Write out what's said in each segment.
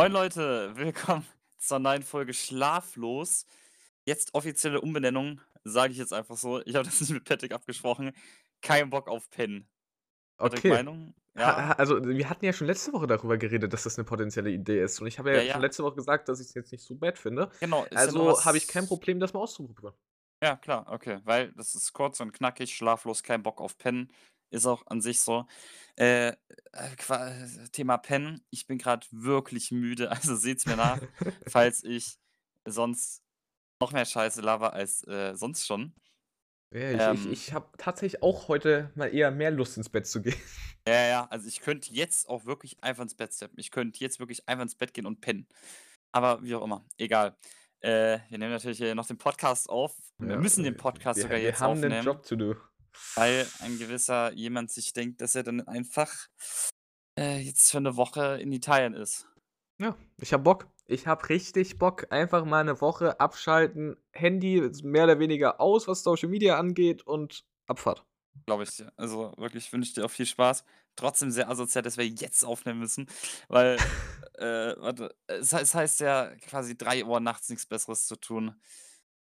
Moin Leute, willkommen zur neuen Folge Schlaflos. Jetzt offizielle Umbenennung, sage ich jetzt einfach so. Ich habe das nicht mit Patrick abgesprochen. Kein Bock auf. Patrick, Okay. Meinung? Ja, also, wir hatten ja schon letzte Woche darüber geredet, dass das 'ne potenzielle Idee ist. Und ich habe ja, ja schon ja. letzte Woche gesagt, dass ich's jetzt nicht so bad finde. Genau, ist ja Also, habe ich kein. Problem, das mal auszuprobieren. Ja, klar, okay. Weil das ist kurz und knackig, schlaflos, kein Bock auf Pennen. Ist auch an sich so. Äh, äh, Thema Pennen. Ich bin gerade wirklich müde, also seht's mir nach, falls ich sonst noch mehr Scheiße laber als äh, sonst schon. Ja, ich ich Ähm, ich habe tatsächlich auch heute mal eher mehr Lust, ins Bett zu gehen. ja, ja, also ich könnte jetzt auch wirklich einfach ins Bett steppen. Ich könnte jetzt wirklich einfach ins Bett gehen und pennen. Aber wie auch immer, egal. Äh, wir nehmen natürlich noch den Podcast auf. Wir Ja, müssen den wir Podcast wir sogar wir jetzt haben 'nen aufnehmen, Job to do. Weil ein gewisser jemand sich denkt, dass er dann einfach äh, jetzt für 'ne Woche in Italien ist. Ja, ich habe Bock. Ich habe richtig Bock, einfach mal 'ne Woche abschalten, Handy mehr oder weniger aus, was Social Media angeht und Abfahrt. Glaube ich dir. Also wirklich, wünsche ich dir auch viel Spaß. Trotzdem sehr asozial, dass wir jetzt aufnehmen müssen, weil, äh, warte, es es heißt ja quasi 3:00 nachts nichts Besseres zu tun.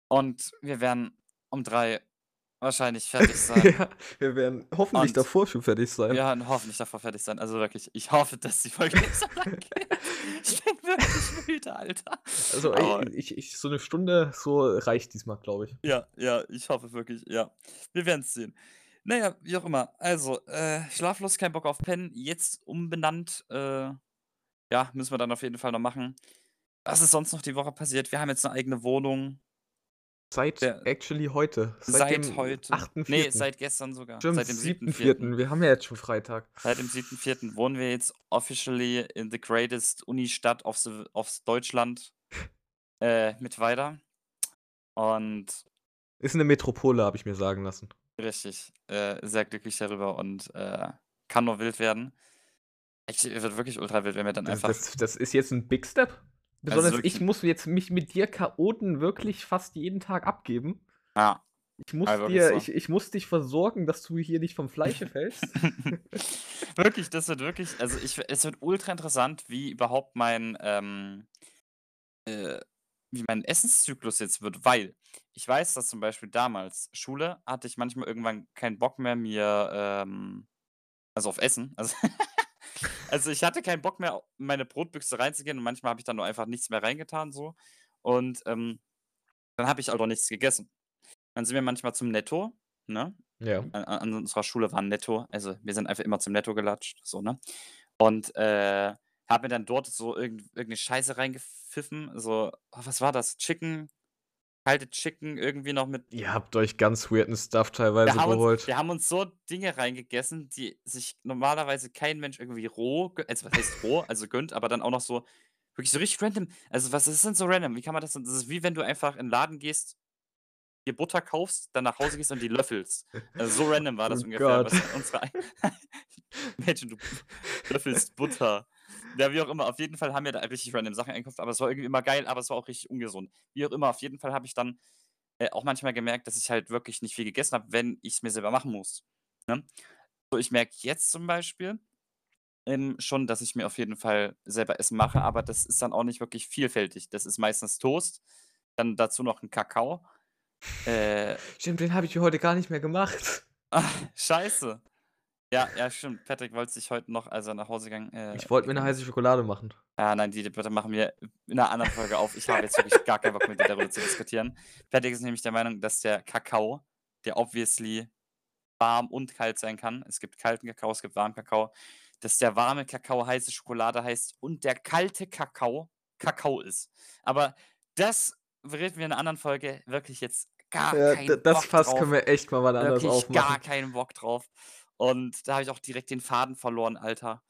Und wir werden um 3 wahrscheinlich fertig sein. Ja, wir werden hoffentlich Und davor schon fertig wir sein. werden hoffentlich davor fertig sein. Also wirklich, ich hoffe, dass die Folge nicht so lang geht. Ich bin wirklich müde, Alter. Also, Aber ey, ich ich so 'ne Stunde, so reicht diesmal, glaube ich. Ja, ja, ich hoffe wirklich, ja. Wir werden's sehen. Na ja, wie auch immer. Also, äh, schlaflos, kein Bock auf Pennen, jetzt umbenannt. Äh, ja, müssen wir dann auf jeden Fall noch machen. Was ist sonst noch die Woche passiert? Wir haben jetzt 'ne eigene Wohnung. Seit Der actually heute, seit Seit dem heute. 8.4. Ne, seit gestern sogar. Stimmt, Seit dem 7.4. 7.4. Wir haben ja jetzt schon Freitag. Seit dem 7.4. wohnen wir jetzt officially in the greatest Unistadt of the of Deutschland, äh, Mittweida. Und Ist 'ne Metropole, habe ich mir sagen lassen. Richtig, äh, sehr glücklich darüber und, äh, kann nur wild werden. Actually, wird wirklich ultra wild, wenn wir dann Das einfach das das ist jetzt 'n Big Step. Also Besonders wirklich ich muss jetzt mich mit dir Chaoten wirklich fast jeden Tag abgeben. Ja. Ich muss wirklich dir so. ich ich muss dich versorgen, dass du hier nicht vom Fleische fällst. Wirklich, das wird wirklich also ich es wird ultra interessant, wie überhaupt mein, ähm, äh wie mein Essenszyklus jetzt wird, weil ich weiß, dass zum Beispiel damals Schule hatte ich manchmal irgendwann keinen Bock mehr, mir, ähm also auf Essen. Also also ich hatte keinen Bock mehr, in meine Brotbüchse reinzugehen und manchmal habe ich dann nur einfach nichts mehr reingetan so. Und, ähm, dann habe ich auch nichts gegessen. Dann sind wir manchmal zum Netto, ne? Ja. An an unserer Schule war 'n Netto. Also, wir sind einfach immer zum Netto gelatscht, so, ne? Und, äh, habe mir dann dort so irgend irgend 'ne Scheiße reingepfiffen, so oh, was war das? Chicken kalte Chicken irgendwie noch mit Ihr habt euch ganz weirden Stuff wir teilweise uns geholt. wir haben uns so Dinge reingegessen, die sich normalerweise kein Mensch irgendwie roh also was heißt roh, also gönnt, aber dann auch noch so wirklich so richtig random. Also, was ist denn so random? Wie kann man das denn das ist wie wenn du einfach in 'n Laden gehst, dir Butter kaufst, dann nach Hause gehst und die löffelst. Also, so random war das Oh ungefähr, Gott. was unsere Imagine, du löffelst Butter. Ja, wie auch immer, auf jeden Fall haben wir da richtig random Sachen eingekauft, aber es war irgendwie immer geil, aber es war auch richtig ungesund. Wie auch immer, auf jeden Fall habe ich dann, äh, auch manchmal gemerkt, dass ich halt wirklich nicht viel gegessen habe, wenn ich's mir selber machen muss, ne? So, ich merke jetzt zum Beispiel, ähm, schon, dass ich mir auf jeden Fall selber Essen mache, aber das ist dann auch nicht wirklich vielfältig. Das ist meistens Toast, dann dazu noch 'n Kakao. Äh Stimmt, den habe ich heute gar nicht mehr gemacht. Ah, scheiße. Ja, ja, stimmt. Patrick wollte sich heute noch, als er nach Hause gegangen äh, Ich wollte mir 'ne ist heiße Schokolade machen. Ah, nein, die Debatte machen wir in 'ner anderen Folge auf. Ich habe jetzt wirklich gar keinen Bock mit dir darüber zu diskutieren. Patrick ist nämlich der Meinung, dass der Kakao, der obviously warm und kalt sein kann es gibt kalten Kakao, es gibt warmen Kakao, dass der warme Kakao heiße Schokolade heißt und der kalte Kakao Kakao ist. Aber das reden wir in 'ner anderen Folge. Wirklich jetzt gar Ja, d keinen das Bock Fass drauf. können wir echt mal wann anders Wirklich gar aufmachen. keinen Bock drauf. Und da habe ich auch direkt den Faden verloren, Alter.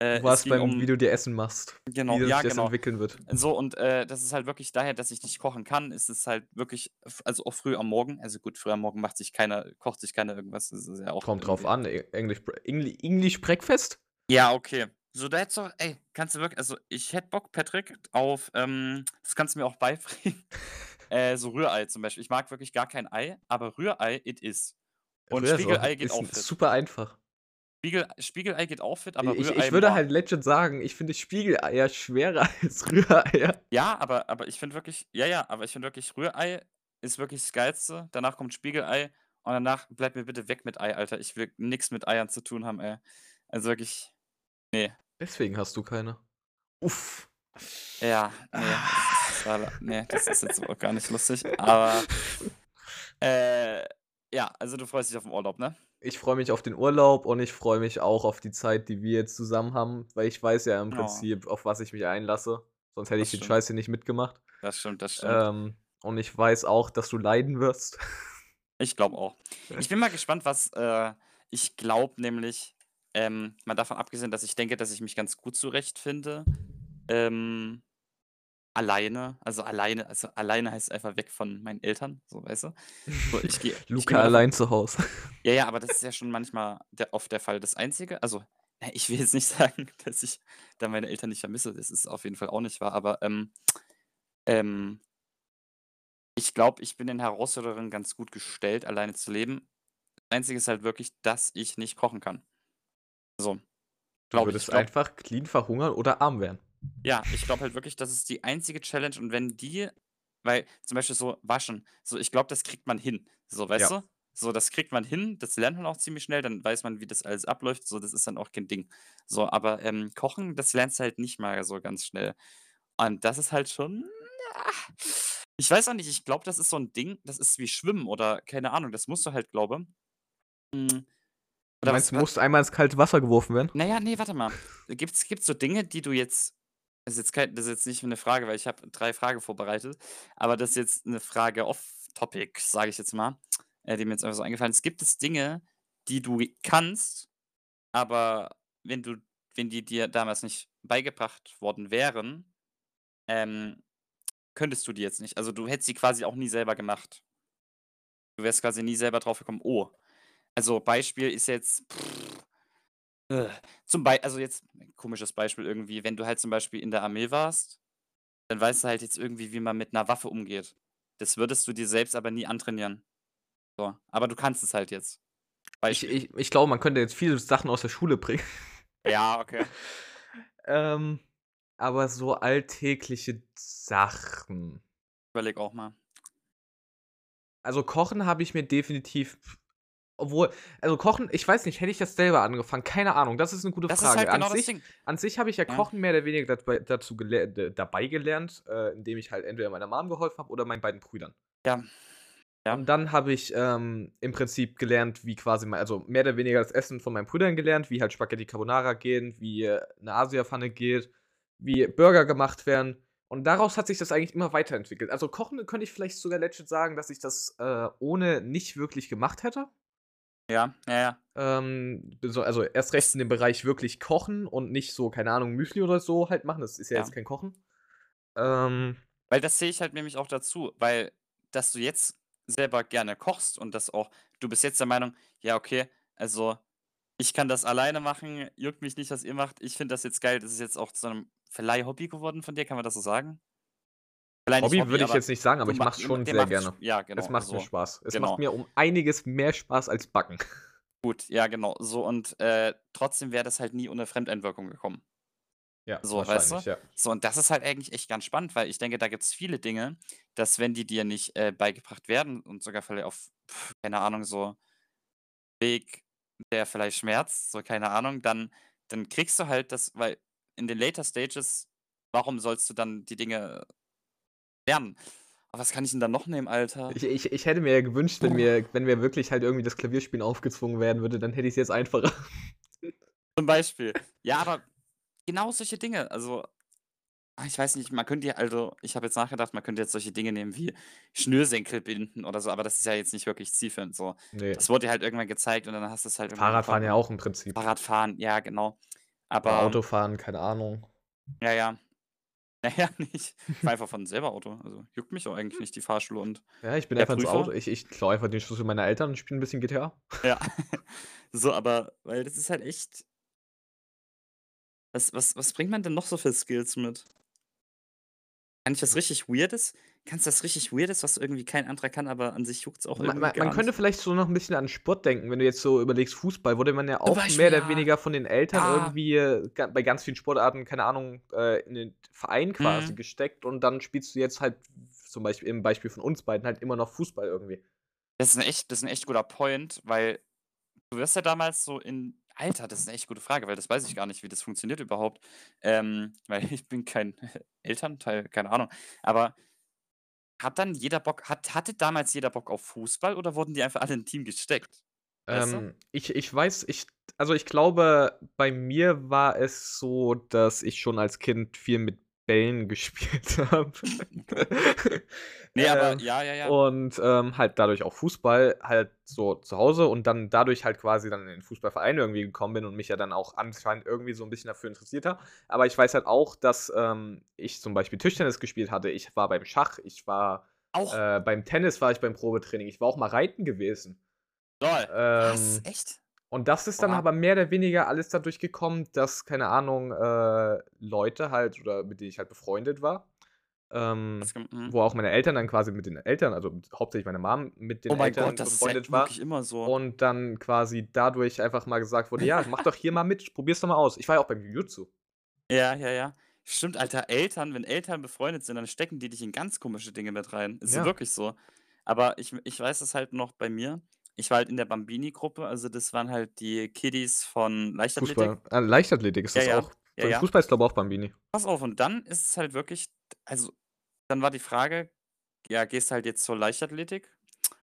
Äh, Du warst beim um wie du dir Essen machst, Genau, wie ja, sich das genau. entwickeln wird. So und, äh, das ist halt wirklich daher, dass ich nicht kochen kann, ist es halt wirklich also auch früh am Morgen also gut, früh am Morgen macht sich keiner kocht sich keiner irgendwas, das ist ja auch Kommt drauf an, English Bre Engli English Breakfast? Ja, okay. So, da hättest du ey, kannst du wirk also ich hätte Bock, Patrick, auf, ähm das kannst du mir auch beibringen, äh, so Rührei zum Beispiel. Ich mag wirklich gar kein Ei, aber Rührei, it is. Und Rührei Spiegelei geht auch fit. super einfach. Spiegel Spiegelei geht auch fit, aber Ich Rührei, ich würde halt legit sagen, ich finde Spiegeleier schwerer als Rühreier. Ja, aber aber ich finde wirklich ja, ja, aber ich finde wirklich, Rührei ist wirklich das Geilste. Danach kommt Spiegelei und danach bleibt mir bitte weg mit Ei, Alter. Ich will nix mit Eiern zu tun haben, ey. Also wirklich, ne. Deswegen hast du keine. Uff. Ja, ne, das ist leider ne, das ist jetzt auch gar nicht lustig, aber äh, ja, also du freust dich auf 'n Urlaub, ne? Ich freue mich auf den Urlaub und ich freue mich auch auf die Zeit, die wir jetzt zusammen haben, weil ich weiß ja im. Prinzip, auf was ich mich einlasse. Sonst hätte Das ich den. Scheiß hier nicht mitgemacht. Das stimmt, das stimmt. Ähm, und ich weiß auch, dass du leiden wirst. Ich glaube auch. Ich bin mal gespannt, was äh, ich glaube nämlich, ähm, mal davon abgesehen, dass ich denke, dass ich mich ganz gut zurechtfinde, ähm, alleine. Also alleine also alleine heißt einfach weg von meinen Eltern, so, weißt du? So, ich ich gehe Luca davon allein zu Hause. Ja, ja, aber das ist ja schon manchmal der oft der Fall. Das Einzige also, ich will jetzt nicht sagen, dass ich da meine Eltern nicht vermisse. Das ist auf jeden Fall auch nicht wahr, aber, ähm, ähm ich glaube, ich bin den Herausforderungen ganz gut gestellt, alleine zu leben. Das Einzige ist halt wirklich, dass ich nicht kochen kann. So, Du glaube ich. Ich würdest glaube einfach clean verhungern oder arm werden. Ja, ich glaube halt wirklich, das ist die einzige Challenge und wenn die weil zum Beispiel so waschen, so ich glaube, das kriegt man hin. So, weißt Ja. du? So, das kriegt man hin, das lernt man auch ziemlich schnell, dann weiß man, wie das alles abläuft, so, das ist dann auch kein Ding. So, aber, ähm, Kochen, das lernst du halt nicht mal so ganz schnell. Und das ist halt schon ah, ich weiß auch nicht, ich glaube, das ist so 'n Ding, das ist wie Schwimmen oder keine Ahnung, das musst du halt, glaube hm, Du oder meinst, was du musst einmal ins kalte Wasser geworfen werden? Na ja, ne, warte mal. Gibt's gibt's so Dinge, die du jetzt das ist jetzt kei das ist jetzt nicht 'ne Frage, weil ich habe 3 Fragen vorbereitet, aber das ist jetzt 'ne Frage off topic, sage ich jetzt mal, äh, die mir jetzt einfach so eingefallen ist. Gibt es Dinge, die du kannst, aber wenn du wenn die dir damals nicht beigebracht worden wären, ähm, könntest du die jetzt nicht? Also, du hättest sie quasi auch nie selber gemacht. Du wärst quasi nie selber drauf gekommen: „Oh“ also, Beispiel ist jetzt äh, zum Bei also, jetzt komisches Beispiel irgendwie, wenn du halt zum Beispiel in der Armee warst, dann weißt du halt jetzt irgendwie, wie man mit 'ner Waffe umgeht. Das würdest du dir selbst aber nie antrainieren. So, aber du kannst es halt jetzt. Ich Beispiel. ich ich glaube, man könnte jetzt viele Sachen aus der Schule bringen. Ja, okay. Ähm, aber so alltägliche Sachen. Überlege auch mal. Also, Kochen habe ich mir definitiv obwohl also, Kochen, ich weiß nicht, hätte ich das selber angefangen? Keine Ahnung, das ist 'ne gute Das ist Frage. halt genau An das sich Ding. an sich habe ich ja Ja. Kochen mehr oder weniger dabei dazu geler d dabei gelernt, äh, indem ich halt entweder meiner Mom geholfen habe oder meinen beiden Brüdern. Ja. Ja. Und dann habe ich, ähm, im Prinzip gelernt, wie quasi mei also, mehr oder weniger das Essen von meinen Brüdern gelernt, wie halt Spaghetti Carbonara gehen, wie, äh, 'ne Asiapfanne geht, wie Burger gemacht werden. Und daraus hat sich das eigentlich immer weiterentwickelt. Also, Kochen könnte ich vielleicht sogar legit sagen, dass ich das, äh, ohne nicht wirklich gemacht hätte. Ja, ja, ja. Ähm, so also, erst recht in dem Bereich wirklich kochen und nicht so, keine Ahnung, Müsli oder so halt machen. Das ist ja, Ja. jetzt kein Kochen. Ähm Weil das sehe ich halt nämlich auch dazu, weil dass du jetzt selber gerne kochst und das auch du bist jetzt der Meinung: „Ja, okay, also, ich kann das alleine machen, juckt mich nicht, was ihr macht. Ich finde das jetzt geil.“ Das ist jetzt auch zu 'nem vielleicht Hobby geworden von dir, kann man das so sagen? Nicht Hobby würde ich jetzt nicht sagen, aber ich ma mache es schon sehr gerne. ja, genau, Es macht mir so. Spaß. Es Genau. macht mir um einiges mehr Spaß als Backen. Gut, ja, genau. So und, äh, trotzdem wäre das halt nie ohne Fremdeinwirkung gekommen. Ja, So, weißt du? wahrscheinlich, ja. So, und das ist halt eigentlich echt ganz spannend, weil ich denke, da gibt's viele Dinge, dass wenn die dir nicht, äh, beigebracht werden und sogar vielleicht auf, keine Ahnung, so Weg, der vielleicht schmerzt, so, keine Ahnung, dann dann kriegst du halt das weil in den later stages, warum sollst du dann die Dinge lernen? Aber was kann ich denn da noch nehmen, Alter? Ich ich ich hätte mir ja gewünscht, wenn mir wenn mir wirklich halt irgendwie das Klavierspielen aufgezwungen werden würde, dann hätte ich's jetzt einfacher. Zum Beispiel. Ja, aber genau solche Dinge. Also, ah, ich weiß nicht, man könnte ja also, ich habe jetzt nachgedacht, man könnte jetzt solche Dinge nehmen wie Schnürsenkel binden oder so, aber das ist ja jetzt nicht wirklich zielführend so. Ne. Das wurde dir halt irgendwann gezeigt und dann hast du's halt irgendwann Fahrradfahren ja auch im Prinzip. Fahrradfahren, ja, genau. Oder Aber Autofahren, keine Ahnung. Ja, ja. Na ja, nicht. Ich fahre einfach von selber Auto. Also, juckt mich auch eigentlich nicht die Fahrschule und Ja, ich bin einfach ins Auto. Ich ich klaue einfach den Schlüssel meiner Eltern und spiele 'n bisschen GTA. Ja. So, aber weil das ist halt echt was was was bringt man denn noch so für Skills mit? Eigentlich was richtig Weirdes. Kannst das richtig Weirdes, was irgendwie kein anderer kann, aber an sich juckt's auch Ma irgendwie ma man gar könnte vielleicht so noch 'n bisschen an Sport denken, wenn du jetzt so überlegst, Fußball wurde man ja auch mehr Beispiel, oder ja. weniger von den Eltern Ja. irgendwie, äh, bei ganz vielen Sportarten, keine Ahnung, äh, in den Verein quasi Mhm. gesteckt und dann spielst du jetzt halt zum Beispiel im Beispiel von uns beiden halt immer noch Fußball irgendwie. Das ist 'n echt das ist 'n echt guter Point, weil du wirst ja damals so in Alter, das ist 'ne echt gute Frage, weil das weiß ich gar nicht, wie das funktioniert überhaupt. Ähm, weil ich bin kein Elternteil, keine Ahnung. Aber hat dann jeder Bock hat hatte damals jeder Bock auf Fußball oder wurden die einfach alle in 'n Team gesteckt? Ähm, ich ich weiß ich also, ich glaube, bei mir war es so, dass ich schon als Kind viel mit Bällen gespielt habe. Okay. Ne, aber Ähm, ja, ja, ja. und, ähm, halt dadurch auch Fußball halt so zu Hause und dann dadurch halt quasi dann in den Fußballverein irgendwie gekommen bin und mich ja dann auch anscheinend irgendwie so 'n bisschen dafür interessiert habe. Aber ich weiß halt auch, dass, ähm, ich zum Beispiel Tischtennis gespielt hatte. Ich war beim Schach, ich war Auch? äh, beim Tennis war ich beim Probetraining. Ich war auch mal reiten gewesen. Lol. Was? Ähm, Echt? Und das ist dann Oha. aber mehr oder weniger alles dadurch gekommen, dass, keine Ahnung, äh, Leute halt oder mit denen ich halt befreundet war, ähm, mhm. wo auch meine Eltern dann quasi mit den Eltern also, hauptsächlich meine Mom mit den Oh mein Eltern Gott, das ist ja befreundet war wirklich immer so. und dann quasi dadurch einfach mal gesagt wurde: „Ja, mach doch hier mal mit, probier's doch mal aus.“ Ich war ja auch beim Jiu-Jitsu. Ja, ja, ja. Stimmt, Alter, Eltern wenn Eltern befreundet sind, dann stecken die dich in ganz komische Dinge mit rein. Ist Ja. wirklich so. Aber ich ich weiß es halt noch bei mir. Ich war halt in der Bambini-Gruppe, also das waren halt die Kiddies von Leichtathletik. Fußball. Ah, Leichtathletik ist das ja. auch. Ja, Beim ja. Fußball ist, glaube ich, auch Bambini. Pass auf, und dann ist es halt wirklich also, dann war die Frage, ja, gehst halt jetzt zur Leichtathletik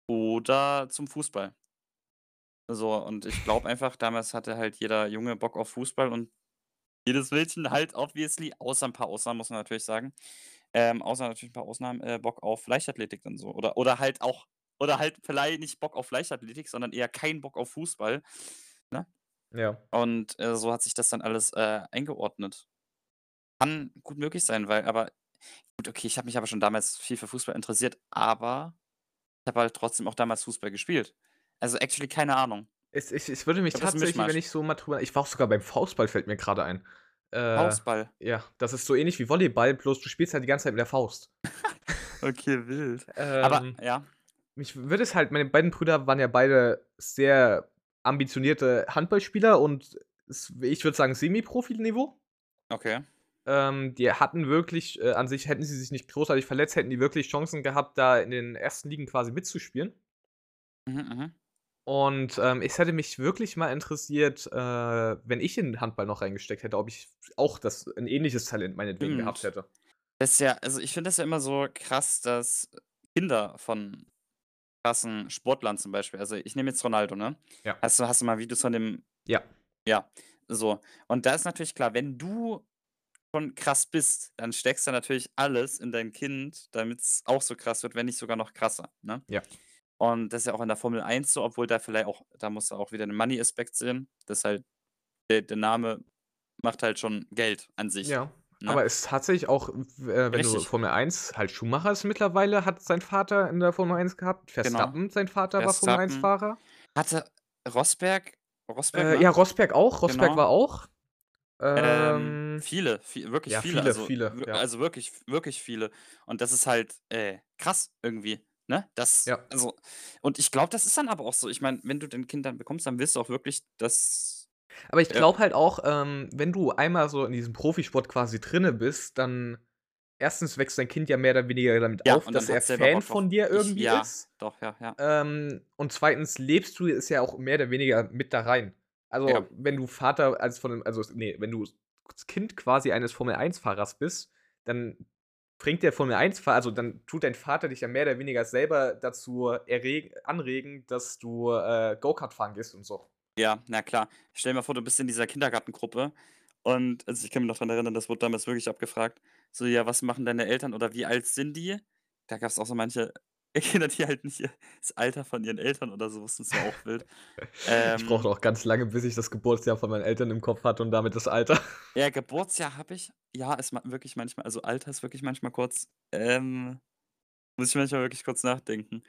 oder zum Fußball? So, und ich glaube einfach, damals hatte halt jeder Junge Bock auf Fußball und jedes Mädchen halt obviously, außer 'n paar Ausnahmen, muss man natürlich sagen, ähm, außer natürlich 'n paar Ausnahmen, äh, Bock auf Leichtathletik dann so. Oder oder halt auch oder halt vielleicht nicht Bock auf Leichtathletik, sondern eher keinen Bock auf Fußball, ne? Ja. Und, äh, so hat sich das dann alles, äh, eingeordnet. Kann gut möglich sein, weil aber gut, okay, ich habe mich aber schon damals viel für Fußball interessiert, aber ich habe halt trotzdem auch damals Fußball gespielt. Also, actually keine Ahnung. Es ich es würde mich Ich 'n tatsächlich, wenn ich so mal drüber ich war auch sogar beim Faustball, fällt mir grade ein. Äh, Faustball. ja, das ist so ähnlich wie Volleyball, bloß du spielst halt die ganze Zeit mit der Faust. Okay, wild. Aber Ähm, ja. Mich würde es halt meine beiden Brüder waren ja beide sehr ambitionierte Handballspieler und ich würde sagen, Semiprofi-Niveau. Okay. Ähm, die hatten wirklich äh, an sich hätten sie sich nicht großartig verletzt, hätten die wirklich Chancen gehabt, da in den ersten Ligen quasi mitzuspielen. Mhm, mhm. Und, ähm, es hätte mich wirklich mal interessiert, äh, wenn ich in Handball noch reingesteckt hätte, ob ich auch das 'n ähnliches Talent meinetwegen gehabt Stimmt. hätte. Das ist ja also, ich finde das ja immer so krass, dass Kinder von krassen Sportlern zum Beispiel also, ich nehme jetzt Ronaldo, ne? Ja. Hast du hast du mal Videos von dem Ja. ja, so. Und da ist natürlich klar, wenn du schon krass bist, dann steckst du natürlich alles in dein Kind, damit's auch so krass wird, wenn nicht sogar noch krasser, ne? Ja. Und das ist ja auch in der Formel 1 so, obwohl da vielleicht auch da musst du auch wieder den Money-Aspekt sehen, dass halt der der Name macht halt schon Geld an sich, Ja, ne? aber es ist tatsächlich auch, äh, wenn du Richtig. Formel 1 halt Schumacher ist mittlerweile hat sein Vater in der Formel 1 gehabt. Genau. Verstappen, sein Vater war Formel Verstappen. 1-Fahrer. Hatte Rosberg Rosberg, Äh, ne? ja, Rosberg auch. Rosberg Genau. war auch. Ähm, Ähm viele, vie wirklich ja, viele, viele, also viele, ja. also wirklich wirklich viele. Und das ist halt, äh, krass irgendwie, ne? Das Ja. also und ich glaube, das ist dann aber auch so. Ich meine, wenn du dein Kind dann bekommst, dann willst du auch wirklich, dass Aber ich glaube halt auch, ähm, wenn du einmal so in diesem Profisport quasi drinne bist, dann erstens wächst dein Kind ja mehr oder weniger damit Ja, auf, dass er Fan von dir Ich irgendwie ja, ist. doch, ja, ja. Ähm, und zweitens lebst du es ja auch mehr oder weniger mit da rein. Also, Ja. wenn du Vater als von also, ne, wenn du Kind quasi eines Formel-1-Fahrers bist, dann bringt der Formel-1-Fahrer also, dann tut dein Vater dich ja mehr oder weniger selber dazu erregen anregen, dass du, äh, Go-Kart fahren gehst und so. Ja, na klar. Stell dir mal vor, du bist in dieser Kindergartengruppe und also, ich kann mich noch dran erinnern, das wurde damals wirklich abgefragt. So: „Ja, was machen deine Eltern oder wie alt sind die?“ Da gab's auch so manche Kinder, die halt nicht das Alter von ihren Eltern oder so wussten. Das war auch wild. Ich brauchte Ähm auch ganz lange, bis ich das Geburtsjahr von meinen Eltern im Kopf hatte und damit das Alter. Ja, Geburtsjahr habe ich. Ja, ist wirklich manchmal also, Alter ist wirklich manchmal kurz ähm, muss ich manchmal wirklich kurz nachdenken.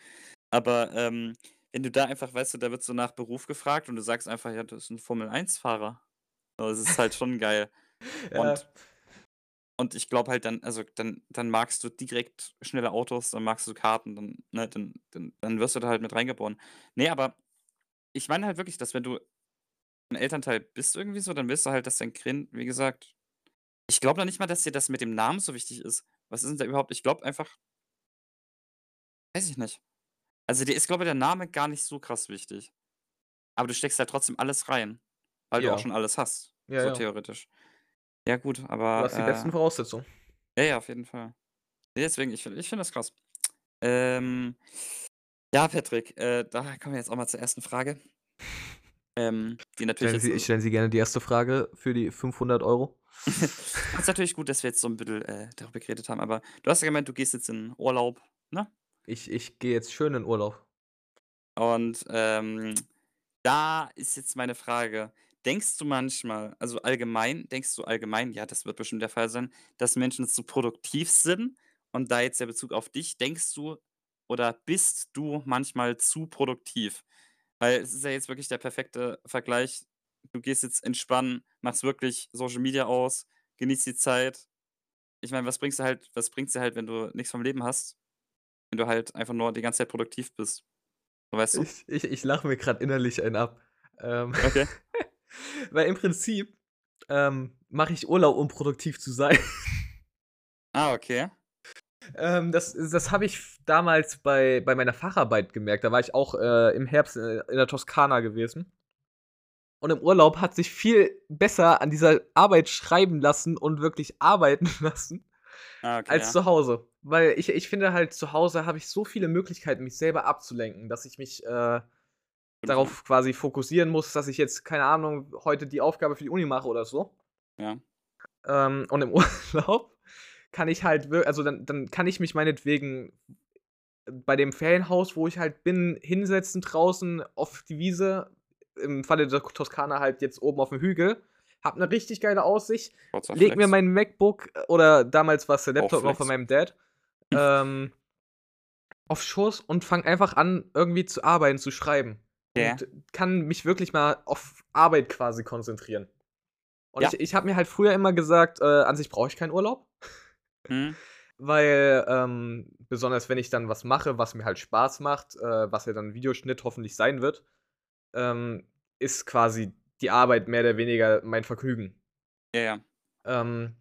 Aber, ähm, wenn du da einfach weißt du, da wird so nach Beruf gefragt und du sagst einfach: „Ja, das ist 'n Formel-1-Fahrer.“ So, das ist halt schon geil. Ja. Und Und ich glaube halt dann also, dann dann magst du direkt schnelle Autos, dann magst du Karten, dann ne, dann dann dann wirst du da halt mit reingeboren. Ne, aber ich meine halt wirklich, dass wenn du 'n Elternteil bist irgendwie so, dann willst du halt, dass dein Kind, wie gesagt ich glaube noch nicht mal, dass dir das mit dem Namen so wichtig ist. Was ist denn da überhaupt ich glaube einfach weiß ich nicht. Also, dir ist, glaube ich, der Name gar nicht so krass wichtig. Aber du steckst halt trotzdem alles rein, weil du auch Ja. schon alles hast, Ja, so ja. theoretisch. Ja gut, Du aber, hast die besten äh Voraussetzungen. ja, ja, auf jeden Fall. Deswegen, ich finde ich finde das krass. Ähm, ja, Patrick, äh, da kommen wir jetzt auch mal zur ersten Frage. Ähm, die natürlich Stellen jetzt Sie stellen Sie gerne die erste Frage für die 500 €. ist natürlich gut, dass wir jetzt so 'n bisschen, äh, darüber geredet haben, aber du hast ja gemeint, du gehst jetzt in Urlaub, ne? Ich ich gehe jetzt schön in Urlaub. Und, ähm, da ist jetzt meine Frage: Denkst du manchmal also, allgemein denkst du allgemein, ja, das wird bestimmt der Fall sein, dass Menschen zu produktiv sind? Und da jetzt der Bezug auf dich, denkst du oder bist du manchmal zu produktiv? Weil es ist ja jetzt wirklich der perfekte Vergleich. Du gehst jetzt entspannen, machst wirklich Social Media aus, genießt die Zeit. Ich meine, was bringst du halt was bringt's dir halt, wenn du nix vom Leben hast, wenn du halt einfach nur die ganze Zeit produktiv bist? Weißt du? Ich ich ich lache mir grad innerlich einen ab. Ähm, Okay. weil im Prinzip, ähm, mache ich Urlaub, um produktiv zu sein. Ah, okay. Ähm, das das habe ich damals bei bei meiner Facharbeit gemerkt. Da war ich auch, äh, im Herbst, äh, in der Toskana gewesen. Und im Urlaub hat sich viel besser an dieser Arbeit schreiben lassen und wirklich arbeiten lassen Ah, okay, als ja. zu Hause. Weil ich ich finde halt, zu Hause habe ich so viele Möglichkeiten, mich selber abzulenken, dass ich mich, äh, darauf quasi fokussieren muss, dass ich jetzt, keine Ahnung, heute die Aufgabe für die Uni mache oder so. Ja. Ähm, und im Urlaub kann ich halt also, dann dann kann ich mich meinetwegen bei dem Ferienhaus, wo ich halt bin, hinsetzen draußen auf die Wiese, im Falle der Toskana halt jetzt oben auf'm Hügel, habe 'ne richtig geile Aussicht, lege mir mein MacBook oder damals war's der Auch Laptop noch von meinem Dad, ähm, auf Schoß und fange einfach an, irgendwie zu arbeiten, zu schreiben. Ja. Und kann mich wirklich mal auf Arbeit quasi konzentrieren. Und Ja. ich ich habe mir halt früher immer gesagt, äh, an sich brauche ich keinen Urlaub. Mhm. Weil, ähm, besonders wenn ich dann was mache, was mir halt Spaß macht, äh, was ja dann Videoschnitt hoffentlich sein wird, ähm, ist quasi die Arbeit mehr oder weniger mein Vergnügen. Ja, ja. Ähm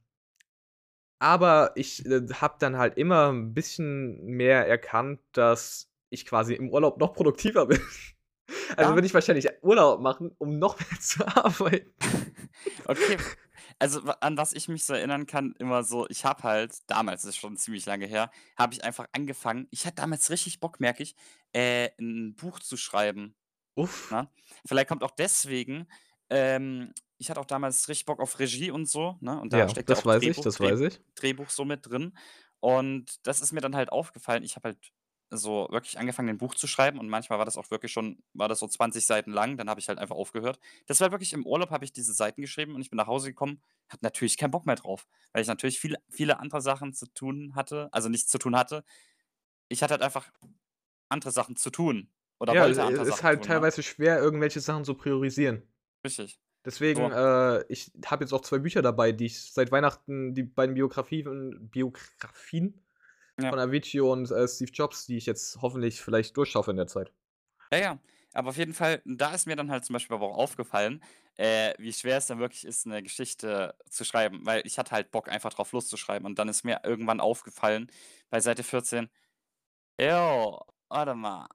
aber ich, äh, habe dann halt immer 'n bisschen mehr erkannt, dass ich quasi im Urlaub noch produktiver bin. Also, Ja. würde ich wahrscheinlich Urlaub machen, um noch mehr zu arbeiten. Okay. Also, an was ich mich so erinnern kann, immer so, ich habe halt damals, das ist schon ziemlich lange her, habe ich einfach angefangen ich hatte damals richtig Bock, merke ich, äh, 'n Buch zu schreiben, Uff. ne? Vielleicht kommt auch deswegen ähm, ich hatte auch damals richtig Bock auf Regie und so, ne? Und da Ja, steckt ja das auch weiß ich, Drehbuch das Dreh weiß ich. Drehbuch so mit drin. Und das ist mir dann halt aufgefallen. Ich habe halt so wirklich angefangen, 'nen Buch zu schreiben und manchmal war das auch wirklich schon war das so 20 Seiten lang, dann habe ich halt einfach aufgehört. Das war wirklich im Urlaub habe ich diese Seiten geschrieben und ich bin nach Hause gekommen, hatte natürlich keinen Bock mehr drauf, weil ich natürlich viele viele andere Sachen zu tun hatte also, nichts zu tun hatte. Ich hatte halt einfach andere Sachen zu tun oder Ja, wollte andere ist Sachen halt tun, ne? teilweise schwer, irgendwelche Sachen zu priorisieren. Richtig. Deswegen, So. äh, ich habe jetzt auch 2 Bücher dabei, die ich seit Weihnachten die beiden Biografien Biografien Ja. von Avicii und, äh, Steve Jobs, die ich jetzt hoffentlich vielleicht durchschaffe in der Zeit. Ja, ja. Aber auf jeden Fall, da ist mir dann halt zum Beispiel aber auch aufgefallen, äh, wie schwer es dann wirklich ist, 'ne Geschichte zu schreiben, weil ich hatte halt Bock, einfach drauf loszuschreiben. Und dann ist mir irgendwann aufgefallen bei Seite 14: „Jo, warte mal,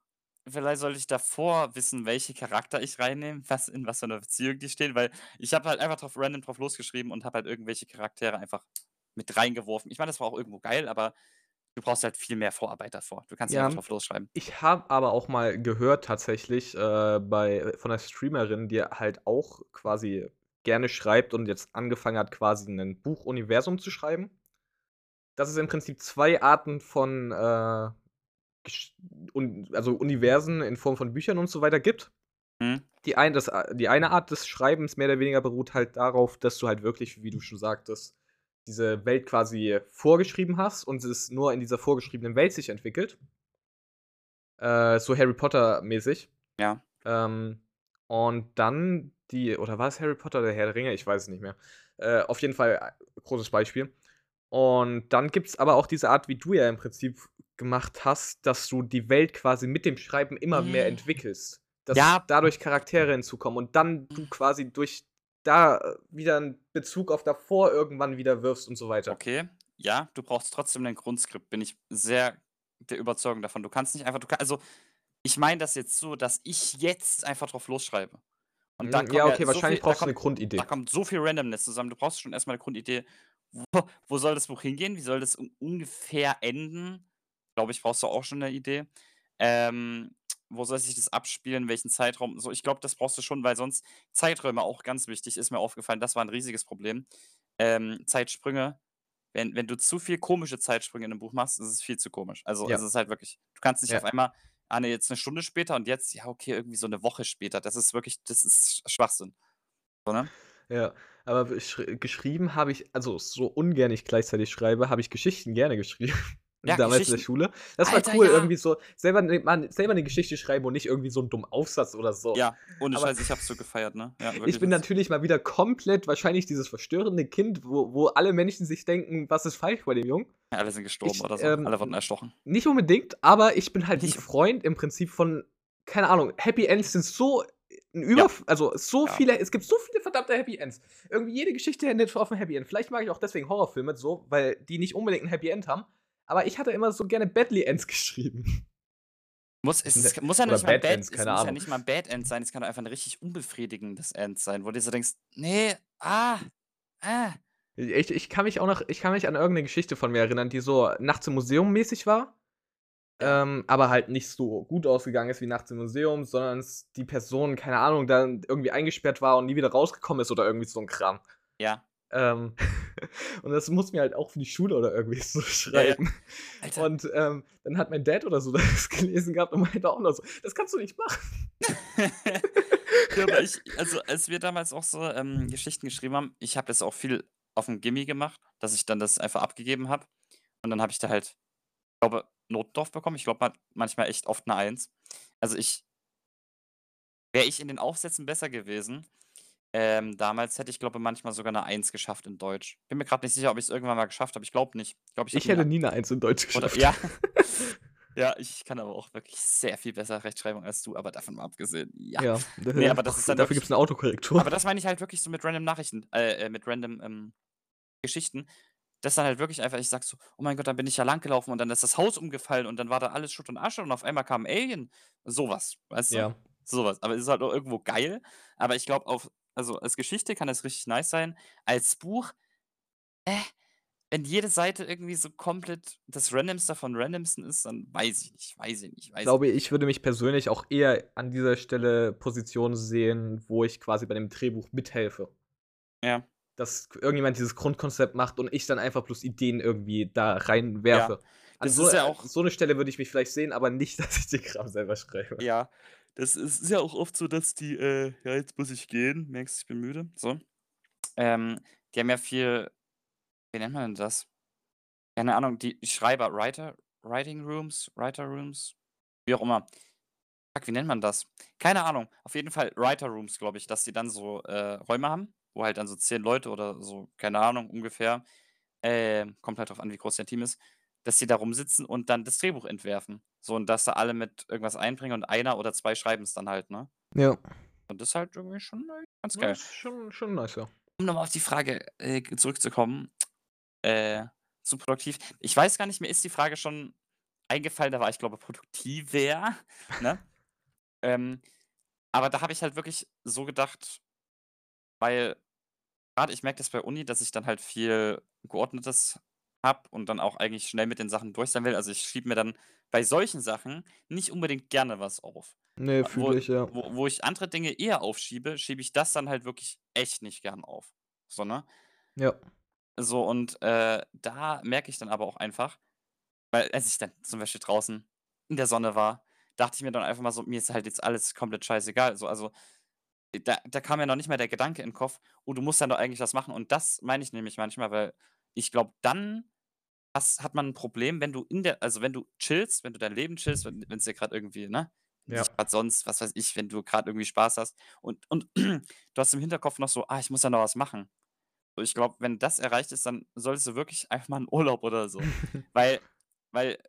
vielleicht sollte ich davor wissen, welche Charakter ich reinnehme, was in was für 'ner Beziehung die stehen“, weil ich habe halt einfach drauf random drauf losgeschrieben und habe halt irgendwelche Charaktere einfach mit reingeworfen. Ich meine, das war auch irgendwo geil, aber du brauchst halt viel mehr Vorarbeit davor. Du kannst Ja, einfach drauf losschreiben. ich habe aber auch mal gehört tatsächlich, äh, bei von 'ner Streamerin, die halt auch quasi gerne schreibt und jetzt angefangen hat, quasi 'nen Buchuniversum zu schreiben, dass es im Prinzip 2 Arten von, äh, un also, Universen in Form von Büchern und so weiter gibt. Mhm. Die ein das a die eine Art des Schreibens mehr oder weniger beruht halt darauf, dass du halt wirklich, wie du schon sagtest, diese Welt quasi vorgeschrieben hast und es nur in dieser vorgeschriebenen Welt sich entwickelt. Äh, so Harry Potter-mäßig. Ja. Ähm, und dann die oder war es Harry Potter oder der Herr der Ringe? Ich weiß es nicht mehr. Äh, auf jeden Fall, äh, großes Beispiel. Und dann gibt's aber auch diese Art, wie du ja im Prinzip gemacht hast, dass du die Welt quasi mit dem Schreiben immer mehr Hm. entwickelst. Dass Ja. dadurch Charaktere hinzukommen und dann du quasi durch da, äh, wieder 'n Bezug auf davor irgendwann wieder wirfst und so weiter. Okay, ja, du brauchst trotzdem 'nen Grundskript, bin ich sehr der Überzeugung davon. Du kannst nicht einfach du ka also, ich meine das jetzt so, dass ich jetzt einfach drauf losschreibe. Und da Hm, kommen ja, ja okay, so wahrscheinlich viel brauchst du 'ne kommt Grundidee. da kommt so viel Randomness zusammen. Du brauchst schon erst mal 'ne Grundidee. Wo wo soll das Buch hingehen? Wie soll das un ungefähr enden? Glaube ich, brauchst du auch schon 'ne Idee. Ähm, wo soll sich das abspielen, welchen Zeitraum? So, ich glaube, das brauchst du schon, weil sonst Zeiträume auch ganz wichtig, ist mir aufgefallen, das war 'n riesiges Problem. Ähm, Zeitsprünge, wenn wenn du zu viel komische Zeitsprünge in 'nem Buch machst, ist es viel zu komisch. Also, es Ja. ist halt wirklich du kannst nicht auf Ja. einmal ah, ne, jetzt 'ne Stunde später und jetzt, ja, okay, irgendwie so 'ne Woche später. Das ist wirklich das ist Sch Schwachsinn. So, ne? Ja, aber geschrieben habe ich also, so ungern ich gleichzeitig schreibe, habe ich Geschichten gerne geschrieben, Ja, damals in der. Schule. Das war Alter, cool, ja. irgendwie so selber man selber 'ne Geschichte schreiben und nicht irgendwie so 'n dummen Aufsatz oder so. Ja, ohne Aber Scheiß, ich habe es so gefeiert, ne? Ja, ich bin natürlich mal wieder komplett wahrscheinlich dieses verstörende Kind, wo wo alle Menschen sich denken: „Was ist falsch bei dem Jungen?“ Ja, alle sind gestorben Ich, oder so. ähm, Alle wurden erstochen. nicht unbedingt, aber ich bin halt Nicht Freund im Prinzip von keine Ahnung, Happy Ends sind so 'n Ja. Also, so Ja. viele es gibt so viele verdammte Happy Ends. Irgendwie jede Geschichte endet auf 'n Happy End. Vielleicht mag ich auch deswegen Horrorfilme so, weil die nicht unbedingt 'n Happy End haben. Aber ich hatte immer so gerne Badly Ends geschrieben. Muss es es muss ja nicht mal Bad Ends, es muss ja nicht mal 'n Bad End sein. Es kann doch einfach 'n richtig unbefriedigendes End sein, wo du so denkst: „Ne, ah, ah.“ Ich ich kann mich auch noch ich kann mich an irgend 'ne Geschichte von mir erinnern, die so Nachts im Museum mäßig war, ähm, aber halt nicht so gut ausgegangen ist wie Nachts im Museum, sondern die Person, keine Ahnung, dann irgendwie eingesperrt war und nie wieder rausgekommen ist oder irgendwie so 'n Kram. Ja. Ähm, und das mussten wir halt auch für die Schule oder irgendwie so Ja, ja. schreiben. Alter. Und, ähm, dann hat mein Dad oder so das gelesen gehabt und meinte auch noch so: „Das kannst du nicht machen.“ Ja, aber ich also, als wir damals auch so, ähm, Geschichten geschrieben haben ich habe das auch viel auf'm Gimmi gemacht, dass ich dann das einfach abgegeben habe. Und dann habe ich da halt, glaube, Noten drauf bekommen. Ich glaube, man manchmal echt oft 'ne 1. Also, ich wäre ich in den Aufsätzen besser gewesen, ähm, damals hätte ich, glaube, manchmal sogar 'ne 1 geschafft in Deutsch. Bin mir grad nicht sicher, ob ich's irgendwann mal geschafft habe. Ich glaube nicht. Ich glaube, ich Ich hätte nie nie 'ne 1 in Deutsch oder geschafft. ja. Ja, ich kann aber auch wirklich sehr viel besser Rechtschreibung als du, aber davon mal abgesehen, ja. Ja, Ne, aber das ist dann dafür wirklich gibt's 'ne Autokorrektur. aber das meine ich halt wirklich so mit random Nachrichten äh, äh, mit random, ähm, Geschichten. Das dann halt wirklich einfach ich sage so: „Oh mein Gott, da bin ich ja langgelaufen und dann ist das Haus umgefallen und dann war da alles Schutt und Asche und auf einmal kam 'n Alien.“ So was, weißt du? Ja. So was. Aber es ist halt auch irgendwo geil. Aber ich glaube auf also, als Geschichte kann das richtig nice sein. Als Buch, äh, wenn jede Seite irgendwie so komplett das Randomste von Randomsten ist, dann weiß ich nicht, weiß ich nicht, weiß Ich ich glaube, ich würde mich persönlich auch eher an dieser Stelle Position sehen, wo ich quasi bei dem Drehbuch mithelfe. Ja. Dass irgendjemand dieses Grundkonzept macht und ich dann einfach bloß Ideen irgendwie da reinwerfe. Ja. An Das so ist ja auch so 'ne Stelle würde ich mich vielleicht sehen, aber nicht, dass ich den Kram selber schreibe. Ja, das ist ist ja auch oft so, dass die, äh ja, jetzt muss ich gehen. Merkst, ich bin müde, so. Ähm, die haben ja viel wie nennt man denn das? Keine Ahnung, die Schreiber, Writer Writing Rooms, Writer Rooms, wie auch immer. Fuck, wie nennt man das? Keine Ahnung. Auf jeden Fall Writer Rooms, glaube ich, dass die dann so, äh, Räume haben, wo halt dann so 10 Leute oder so, keine Ahnung, ungefähr, ähm, kommt halt drauf an, wie groß dein Team ist, dass die da rumsitzen und dann das Drehbuch entwerfen. So und dass da alle mit irgendwas einbringen und einer oder 2 schreiben's dann halt, ne? Ja. Und das ist halt irgendwie schon, äh, ganz Ja, geil. ist schon schon nice, ja. Um noch mal auf die Frage, äh, zurückzukommen, äh, zu produktiv. Ich weiß gar nicht, mir ist die Frage schon eingefallen, da war ich, glaube, produktiver, ne? Ähm, aber da habe ich halt wirklich so gedacht weil grade ich merke das bei Uni, dass ich dann halt viel Geordnetes habe und dann auch eigentlich schnell mit den Sachen durch sein will. Also, ich schiebe mir dann bei solchen Sachen nicht unbedingt gerne was auf. Ne, Äh, wo fühle ich, ja. wo wo ich andere Dinge eher aufschiebe, schiebe ich das dann halt wirklich echt nicht gern auf. So, ne? Ja. So und, äh, da merke ich dann aber auch einfach weil als ich dann zum Beispiel draußen in der Sonne war, dachte ich mir dann einfach mal so: „Mir ist halt jetzt alles komplett scheißegal.“ So, also, da da kam mir noch nicht mal der Gedanke in 'n Kopf: „Oh, du musst dann doch eigentlich was machen.“ Und das meine ich nämlich manchmal, weil ich glaube, dann hast hat man 'n Problem, wenn du in der also, wenn du chillst, wenn du dein Leben chillst, wenn wenn's dir grad irgendwie, ne Ja. grad sonst, was weiß ich, wenn du grad irgendwie Spaß hast und und du hast im Hinterkopf noch so: „Ah, ich muss ja noch was machen.“ So, ich glaube, wenn das erreicht ist, dann solltest du wirklich einfach mal in Urlaub oder so. Weil weil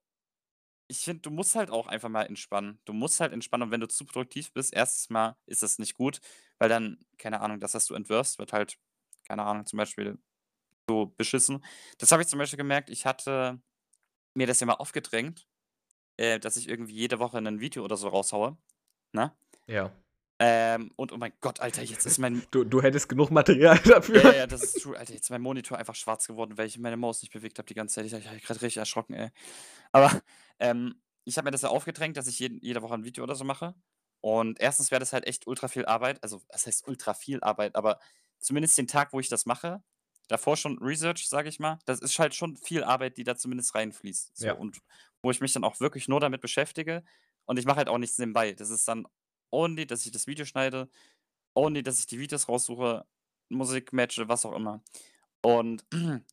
ich finde, du musst halt auch einfach mal entspannen. Du musst halt entspannen und wenn du zu produktiv bist, erstens Mal ist das nicht gut, weil dann, keine Ahnung, das, was du entwirfst, wird halt, keine Ahnung, zum Beispiel so beschissen. Das habe ich zum Beispiel gemerkt, ich hatte mir das ja mal aufgedrängt, äh, dass ich irgendwie jede Woche ein Video oder so raushaue, ne? Ja. Ähm, und oh mein Gott, Alter, jetzt ist mein Du du hättest genug Material dafür. ja, ja, das ist true. Alter, jetzt ist mein Monitor einfach schwarz geworden, weil ich meine Maus nicht bewegt habe die ganze Zeit. Ich habe grad richtig erschrocken, ey. Aber, ähm, ich habe mir das ja aufgedrängt, dass ich jeden jede Woche 'n Video oder so mache. Und erstens wäre das halt echt ultra viel Arbeit. Also, was heißt ultra viel Arbeit, aber zumindest den Tag, wo ich das mache, davor schon Research, sage ich mal, das ist halt schon viel Arbeit, die da zumindest reinfließt, so. Ja. Und wo ich mich dann auch wirklich nur damit beschäftige und ich mache halt auch nichts nebenbei. Das ist dann only, dass ich das Video schneide, only, dass ich die Videos raussuche, Musik matche, was auch immer. Und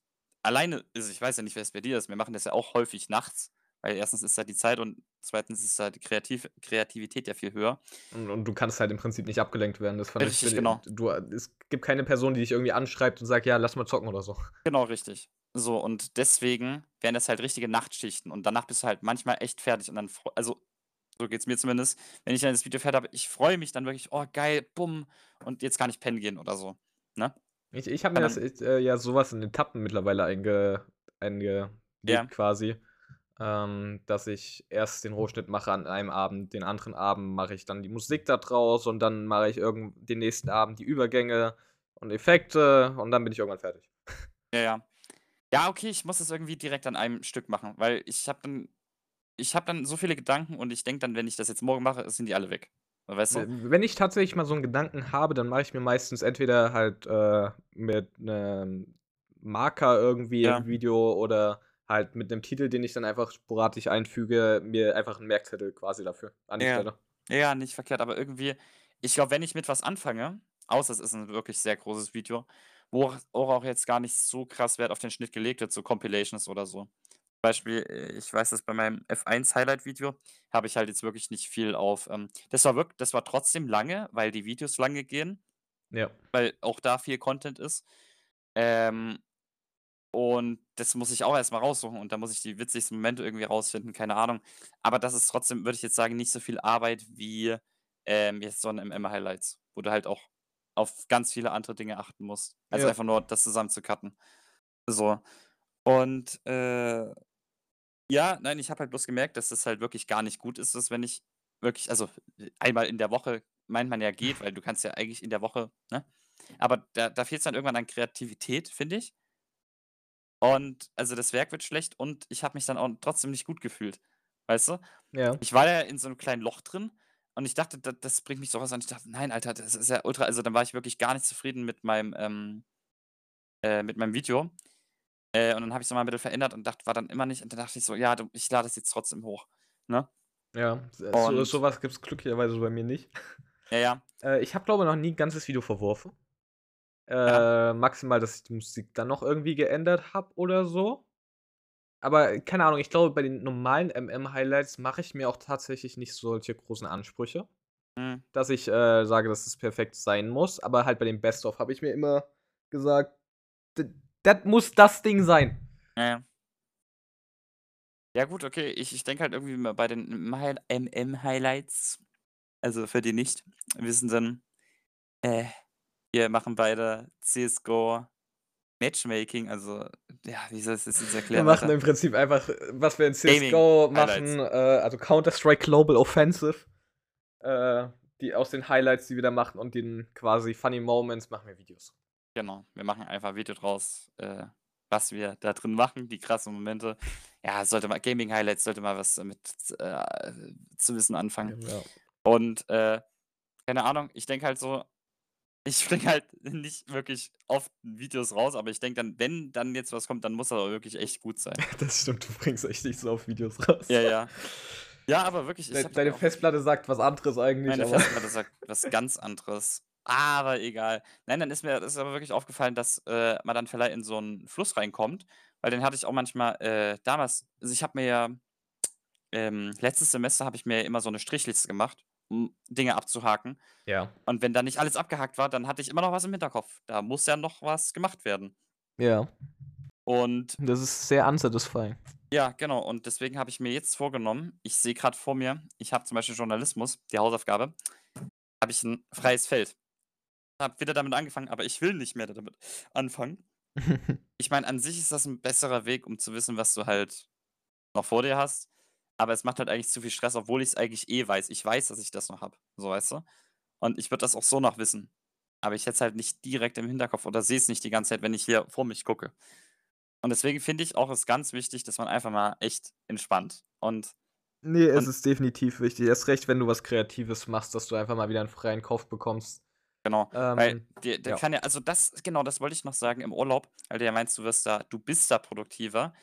alleine also, ich weiß ja nicht, wie es bei dir ist, wir machen das ja auch häufig nachts, weil erstens ist da die Zeit und zweitens ist da die Kreativ Kreativität ja viel höher. Und und du kannst halt im Prinzip nicht abgelenkt werden. Das fand ich Richtig, finde genau. du es gibt keine Person, die dich irgendwie anschreibt und sagt: „Ja, lass mal zocken“ oder so. Genau, richtig. So, und deswegen wären das halt richtige Nachtschichten und danach bist du halt manchmal echt fertig und dann also, so geht's mir zumindest, wenn ich dann das Video fertig habe, ich freue mich dann wirklich: „Oh geil, bumm, und jetzt kann ich pennen gehen“ oder so, ne? Ich ich habe mir das jetzt, äh, ja so was in Etappen mittlerweile einge eingelegt Ja. quasi, ähm, dass ich erst den Rohschnitt mache an einem Abend, den anderen Abend mache ich dann die Musik da draus und dann mache ich irgend den nächsten Abend die Übergänge und Effekte und dann bin ich irgendwann fertig. Ja, ja. Ja, okay, ich muss das irgendwie direkt an einem Stück machen, weil ich habe dann ich habe dann so viele Gedanken und ich denke dann, wenn ich das jetzt morgen mache, sind die alle weg. Weißt du? Wenn ich tatsächlich mal so 'n Gedanken habe, dann mache ich mir meistens entweder halt, äh, mit 'nem Marker irgendwie Ja. im Video oder halt mit 'nem Titel, den ich dann einfach sporadisch einfüge, mir einfach 'n Merkzettel quasi dafür an die Ja. Stelle. Ja, nicht verkehrt, aber irgendwie ich glaube, wenn ich mit was anfange, außer es ist 'n wirklich sehr großes Video, wo auch jetzt gar nicht so krass Wert auf den Schnitt gelegt wird, so Compilations oder so. Beispiel, äh, ich weiß, dass bei meinem F1 Highlight-Video habe ich halt jetzt wirklich nicht viel auf, ähm das war wirk das war trotzdem lange, weil die Videos lange gehen Ja. weil auch da viel Content ist. Ähm, und das muss ich auch erst mal raussuchen und da muss ich die witzigsten Momente irgendwie rausfinden, keine Ahnung. Aber das ist trotzdem, würde ich jetzt sagen, nicht so viel Arbeit wie, ähm, jetzt so 'n MM-Highlights, wo du halt auch auf ganz viele andere Dinge achten musst, als Ja. einfach nur das zusammen zu cutten. So. Und, äh ja, nein, ich habe halt bloß gemerkt, dass das halt wirklich gar nicht gut ist, dass wenn ich wirklich also, einmal in der Woche meint man ja geht, weil du kannst ja eigentlich in der Woche ne? Aber da da fehlt's dann irgendwann an Kreativität, finde ich. Und also, das Werk wird schlecht und ich habe mich dann auch trotzdem nicht gut gefühlt, weißt du? Ja. Ich war ja in so 'nem kleinen Loch drin und ich dachte, da das bringt mich so raus und ich dachte: „Nein, Alter, das ist ja ultra“ also, dann war ich wirklich gar nicht zufrieden mit meinem, ähm äh, mit meinem Video. Äh, und dann habe ich's noch mal 'n bisschen verändert und dachte war dann immer nicht und dann dachte ich so: „Ja, du, ich lade es jetzt trotzdem hoch“, ne? Ja, so Und so was gibt's glücklicherweise bei mir nicht. Ja, ja. Äh, ich habe, glaube noch nie 'n ganzes Video verworfen. Ja. Äh, maximal, dass ich die Musik dann noch irgendwie geändert habe oder so. Aber keine Ahnung, ich glaube, bei den normalen MM-Highlights mache ich mir auch tatsächlich nicht solche großen Ansprüche, Mhm. dass ich, äh, sage, dass es perfekt sein muss. Aber halt bei dem Best of habe ich mir immer gesagt: „D das muss das Ding sein.“ Ja, ja. Ja gut, okay. Ich ich denke halt irgendwie bei den MM-High MM-Highlights, also, für die Nichtwissenden, äh, wir machen beide CS:GO Matchmaking, also, ja, wie soll ich das jetzt Wir erklären, machen Alter? im Prinzip einfach, was wir in Gaming CS:GO Highlights. machen, äh, also, Counter-Strike Global Offensive, äh, die aus den Highlights, die wir da machen und den quasi Funny Moments machen wir Videos. Genau, wir machen einfach 'n Video draus, äh, was wir da drin machen, die krassen Momente. Ja, sollte mal Gaming-Highlights sollte mal was damit, äh, zu wissen anfangen. Genau. Und, äh, keine Ahnung, ich denke halt so ich bringe halt nicht wirklich oft Videos raus, aber ich denke dann, wenn dann jetzt was kommt, dann muss das auch wirklich echt gut sein. Das stimmt, du bringst echt nicht so oft Videos raus. Ja, ja. Ja, aber wirklich, habe deine auch Festplatte sagt was anderes eigentlich, Meine aber Festplatte sagt was ganz anderes, aber egal. Nein, dann ist mir ist aber wirklich aufgefallen, dass, äh, man dann vielleicht in so 'n Fluss reinkommt, weil den hatte ich auch manchmal, äh, damals also, ich habe mir ja ähm, letztes Semester habe ich mir immer so 'ne Strichliste gemacht Dinge abzuhaken. Ja. Und wenn da nicht alles abgehakt war, dann hatte ich immer noch was im Hinterkopf. Da muss ja noch was gemacht werden. Ja. Und Das ist sehr unsatisfying. ja, genau. Und deswegen habe ich mir jetzt vorgenommen, ich sehe gerade vor mir, ich habe zum Beispiel Journalismus, die Hausaufgabe, habe ich ein freies Feld. Habe wieder damit angefangen, aber ich will nicht mehr damit anfangen. Ich meine, an sich ist das ein besserer Weg, um zu wissen, was du halt noch vor dir hast. Aber es macht halt eigentlich zu viel Stress, obwohl ich es eigentlich eh weiß. Ich weiß, dass ich das noch habe. So, weißt du? Und ich würde das auch so noch wissen. Aber ich hätte es halt nicht direkt im Hinterkopf oder sehe es nicht die ganze Zeit, wenn ich hier vor mich gucke. Und deswegen finde ich auch es ganz wichtig, dass man einfach mal echt entspannt. Und Nee, es Und- ist definitiv wichtig. Erst recht, wenn du was Kreatives machst, dass du einfach mal wieder einen freien Kopf bekommst. genau, weil Ähm, der, der ja. kann ja, also das, genau, das wollte ich noch sagen im Urlaub, weil du ja meinst, du wirst da, du bist da produktiver.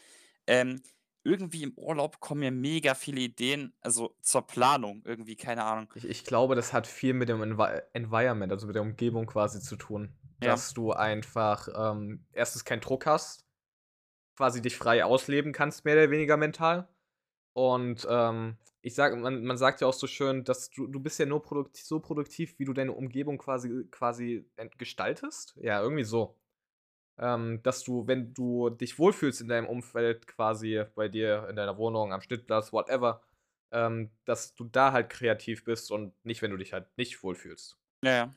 Ähm, irgendwie im Urlaub kommen mir mega viele Ideen, also zur Planung, irgendwie, keine Ahnung. ich, ich glaube, das hat viel mit dem Envi Environment, also mit der Umgebung quasi zu tun. Ja. Dass du einfach ähm, erstens keinen Druck hast, quasi dich frei ausleben kannst, mehr oder weniger mental. Und ähm, ich sage, man, man sagt ja auch so schön, dass du, du bist ja nur produkt so produktiv, wie du deine Umgebung quasi, quasi gestaltest. Ja, irgendwie so. Ähm, dass du, wenn du dich wohlfühlst in deinem Umfeld, quasi bei dir in deiner Wohnung, am Schnittplatz, whatever, ähm, dass du da halt kreativ bist und nicht, wenn du dich halt nicht wohlfühlst. Ja, ja.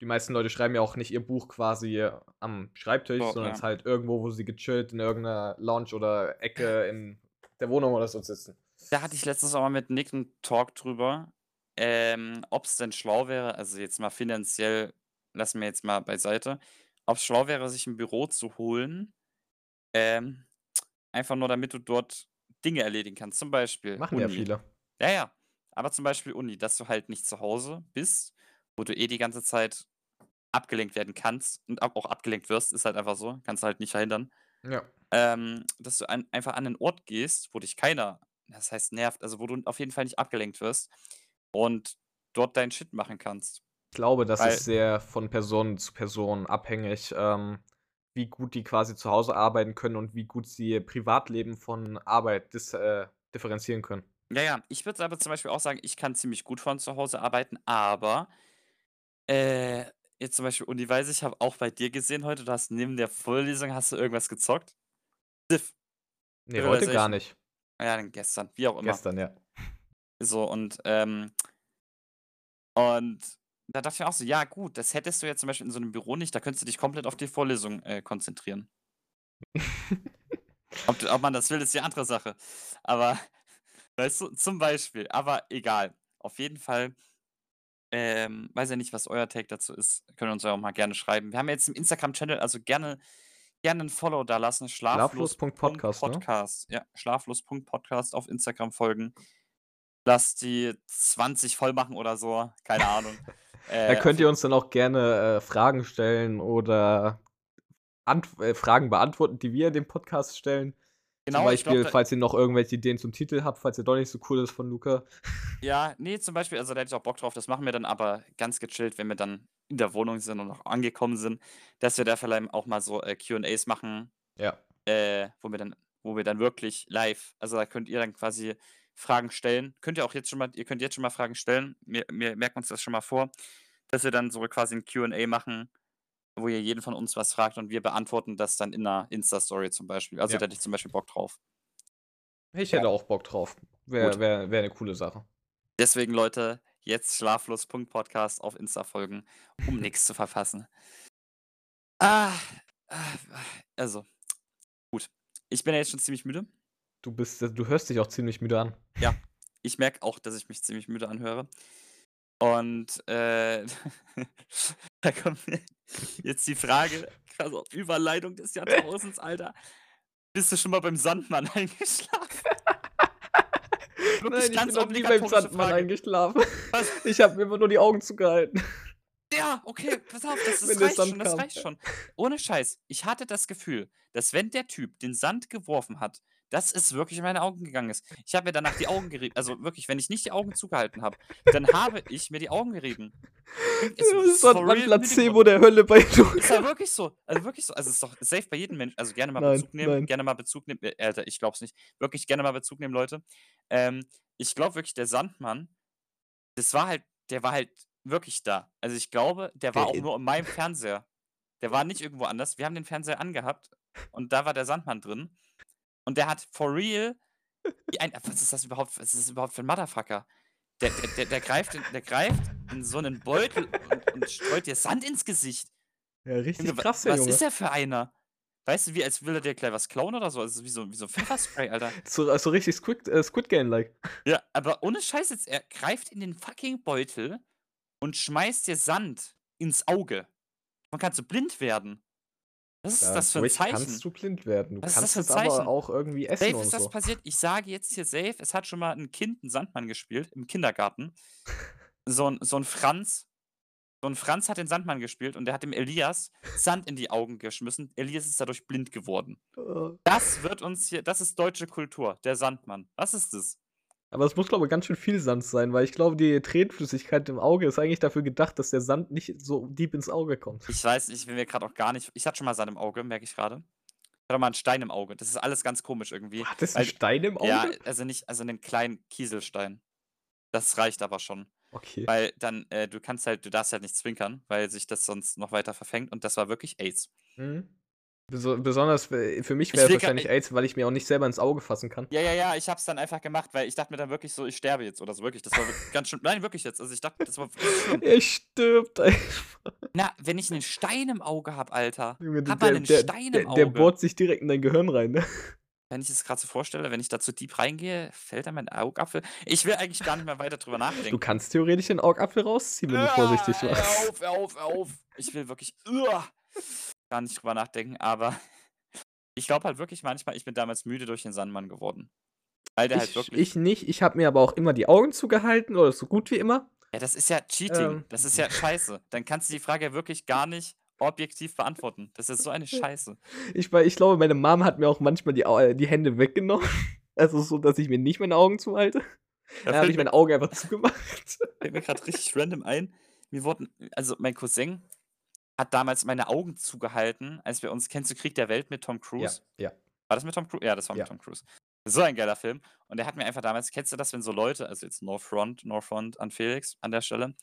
Die meisten Leute schreiben ja auch nicht ihr Buch quasi am Schreibtisch, So, sondern ja. es halt irgendwo, wo sie gechillt in irgendeiner Lounge oder Ecke in der Wohnung oder so sitzen. Da hatte ich letztens auch mal mit Nick einen Talk drüber, ähm, ob es denn schlau wäre, also jetzt mal finanziell, lassen wir jetzt mal beiseite, ob es schlau wäre, sich ein Büro zu holen, ähm, einfach nur damit du dort Dinge erledigen kannst. Zum Beispiel Machen ja Uni. viele. Ja, ja. Aber zum Beispiel Uni, dass du halt nicht zu Hause bist, wo du eh die ganze Zeit abgelenkt werden kannst und auch abgelenkt wirst, ist halt einfach so, kannst du halt nicht verhindern. Ja. Ähm, dass du an, einfach an einen Ort gehst, wo dich keiner, das heißt nervt, also wo du auf jeden Fall nicht abgelenkt wirst und dort deinen Shit machen kannst. Ich glaube, das Weil- ist sehr von Person zu Person abhängig, ähm, wie gut die quasi zu Hause arbeiten können und wie gut sie ihr Privatleben von Arbeit dis äh, differenzieren können. Ja, ja, ich würde aber zum Beispiel auch sagen, ich kann ziemlich gut von zu Hause arbeiten, aber äh, jetzt zum Beispiel Uni weiß ich, habe auch bei dir gesehen heute, du hast neben der Vorlesung, hast du irgendwas gezockt? Diff. Nee, heute gar Civilization. nicht. Ja, dann gestern, wie auch immer. Gestern, ja. So, und, ähm, und da dachte ich mir auch so, ja, gut, das hättest du jetzt zum Beispiel in so einem Büro nicht, da könntest du dich komplett auf die Vorlesung äh, konzentrieren. Ob, ob man das will, ist die andere Sache. Aber, weißt du, zum Beispiel, aber egal. Auf jeden Fall, ähm, weiß ja nicht, was euer Take dazu ist. Könnt ihr uns ja auch mal gerne schreiben. Wir haben jetzt im Instagram-Channel, also gerne, gerne ein Follow da lassen. Schlaflos.podcast, ne? Podcast. Ja, schlaflos.podcast auf Instagram folgen. Lass die 20 voll machen oder so. Keine Ahnung. Da Äh, könnt ihr uns dann auch gerne äh, Fragen stellen oder Ant äh, Fragen beantworten, die wir in dem Podcast stellen. genau, zum Beispiel, glaub, falls ihr noch irgendwelche Ideen zum Titel habt, falls ihr doch nicht so cool ist von Luca. Ja, nee, zum Beispiel, also da hätte ich auch Bock drauf. Das machen wir dann aber ganz gechillt, wenn wir dann in der Wohnung sind und auch angekommen sind, dass wir da vielleicht auch mal so äh, QAs machen, Ja. äh, wo wir dann, wo wir dann wirklich live, also da könnt ihr dann quasi Fragen stellen. Könnt ihr auch jetzt schon mal, ihr könnt jetzt schon mal Fragen stellen. Wir, wir merken uns das schon mal vor, dass wir dann so quasi ein QA machen, wo ihr jeden von uns was fragt und wir beantworten das dann in einer Insta-Story zum Beispiel. Also Ja. da hätte ich zum Beispiel Bock drauf. Ich hätte auch Bock drauf. Wäre wär, wär eine coole Sache. Deswegen, Leute, jetzt schlaflos.podcast auf Insta folgen, um nichts zu verpassen. Ah, ah, also, gut. Ich bin ja jetzt schon ziemlich müde. Du bist, du hörst dich auch ziemlich müde an. Ich merke auch, dass ich mich ziemlich müde anhöre. Und äh, da kommt mir jetzt die Frage, quasi auf Überleitung des Jahrtausends, Alter. Bist du schon mal beim Sandmann eingeschlafen? Wirklich Nein, ich ganz bin noch nie beim Sandmann Frage. eingeschlafen. Was? Ich habe mir immer nur die Augen zugehalten. Ja, okay, pass auf, das, das reicht schon, das kam. reicht schon. Ohne Scheiß, ich hatte das Gefühl, dass wenn der Typ den Sand geworfen hat, dass es wirklich in meine Augen gegangen ist. Ich habe mir danach die Augen gerieben. Also wirklich, wenn ich nicht die Augen zugehalten habe, dann habe ich mir die Augen gerieben. Es Das ist ist for ein Placebo der Hölle bei Ist Luca. ja wirklich so. Also wirklich so. Also es ist doch safe bei jedem Menschen. Also gerne mal Nein, Bezug nehmen. nein. Gerne mal Bezug nehmen. Äh, Alter, ich glaub's nicht. Wirklich gerne mal Bezug nehmen, Leute. Ähm, ich glaube wirklich, der Sandmann, Das war halt der war halt wirklich da. Also, ich glaube, der war Der auch nur in meinem Fernseher. Der war nicht irgendwo anders. Wir haben den Fernseher angehabt und da war der Sandmann drin. Und der hat for real ein was ist das überhaupt was ist das überhaupt für 'n Motherfucker? Der der der der greift in der greift in so 'nen Beutel und und streut dir Sand ins Gesicht. Ja, richtig Junge, krass, der was Junge. ist der für einer? Weißt du, wie als will er dir gleich was klauen oder so? Also, wie so wie so Pfefferspray, Alter. So so richtig Squid äh, Squid Game-like. Ja, aber ohne Scheiß jetzt, er greift in den fucking Beutel und schmeißt dir Sand ins Auge. Man kannst du blind werden. Was ist das für 'n Dadurch Zeichen? kannst du blind werden. Du Was ist das kannst für 'n es aber Zeichen? auch irgendwie essen Safe und ist das so. passiert. Ich sage jetzt hier safe, es hat schon mal 'n Kind 'n Sandmann gespielt im Kindergarten. So 'n so 'n Franz so 'n Franz hat den Sandmann gespielt und der hat dem Elias Sand in die Augen geschmissen. Elias ist dadurch blind geworden. Äh. Das wird uns hier das ist deutsche Kultur, der Sandmann. Was ist das? Aber es muss, glaube ich, ganz schön viel Sand sein, weil ich glaube, die Tränenflüssigkeit im Auge ist eigentlich dafür gedacht, dass der Sand nicht so deep ins Auge kommt. Ich weiß, ich bin mir grad auch gar nicht ich hatte schon mal Sand im Auge, merke ich grade. Ich hatte mal 'n Stein im Auge. Das ist alles ganz komisch irgendwie, hattest 'n weil Stein im ja, Auge? also nicht also 'nen kleinen Kieselstein. Das reicht aber schon. Okay. Weil dann äh, du kannst halt du darfst halt nicht zwinkern, weil sich das sonst noch weiter verfängt und das war wirklich AIDS. Mhm. Beso besonders für mich Ich wäre es wahrscheinlich AIDS, weil ich mir auch nicht selber ins Auge fassen kann. Ja, ja, ja, ich habe es dann einfach gemacht, weil ich dachte mir dann wirklich so, ich sterbe jetzt oder so, wirklich. Das war wirklich ganz schlimm. Nein, wirklich jetzt. Also, ich dachte, das war schlimm. Er stirbt einfach. Na, wenn ich 'nen Stein im Auge habe, Alter. Junge, Hat der man 'nen der Stein der im der Auge? bohrt sich direkt in dein Gehirn rein, ne? Wenn ich es grad so vorstelle, wenn ich da zu deep reingehe, fällt da mein Augapfel ich will eigentlich gar nicht mehr weiter drüber Du nachdenken. kannst theoretisch den Augapfel rausziehen, wenn du vorsichtig Hör machst. auf, hör auf, hör auf. Ich will wirklich gar nicht drüber nachdenken, aber ich glaube halt wirklich manchmal, ich bin damals müde durch den Sandmann geworden. Weil der halt Ich wirklich ich nicht. Ich habe mir aber auch immer die Augen zugehalten oder so gut wie immer. Ja, das ist ja Cheating. Ähm. Das ist ja scheiße. Dann kannst du die Frage wirklich gar nicht objektiv beantworten. Das ist so eine Scheiße. Ich ich glaube, meine Mom hat mir auch manchmal die äh, die Hände weggenommen. Also so, dass ich mir nicht meine Augen zuhalte. Da Dann habe ich meine Augen einfach zugemacht. fällt mir grad richtig random ein. Mir wurden also, mein Cousin hat damals meine Augen zugehalten, als wir uns kennst du Krieg der Welt mit Tom Ja, Cruise? ja. War das mit Tom Cruise? Ja, das war Ja. mit Tom Cruise. So ein geiler Film. Und der hat mir einfach damals kennst du das, wenn so Leute also jetzt no front no front an Felix an der Stelle.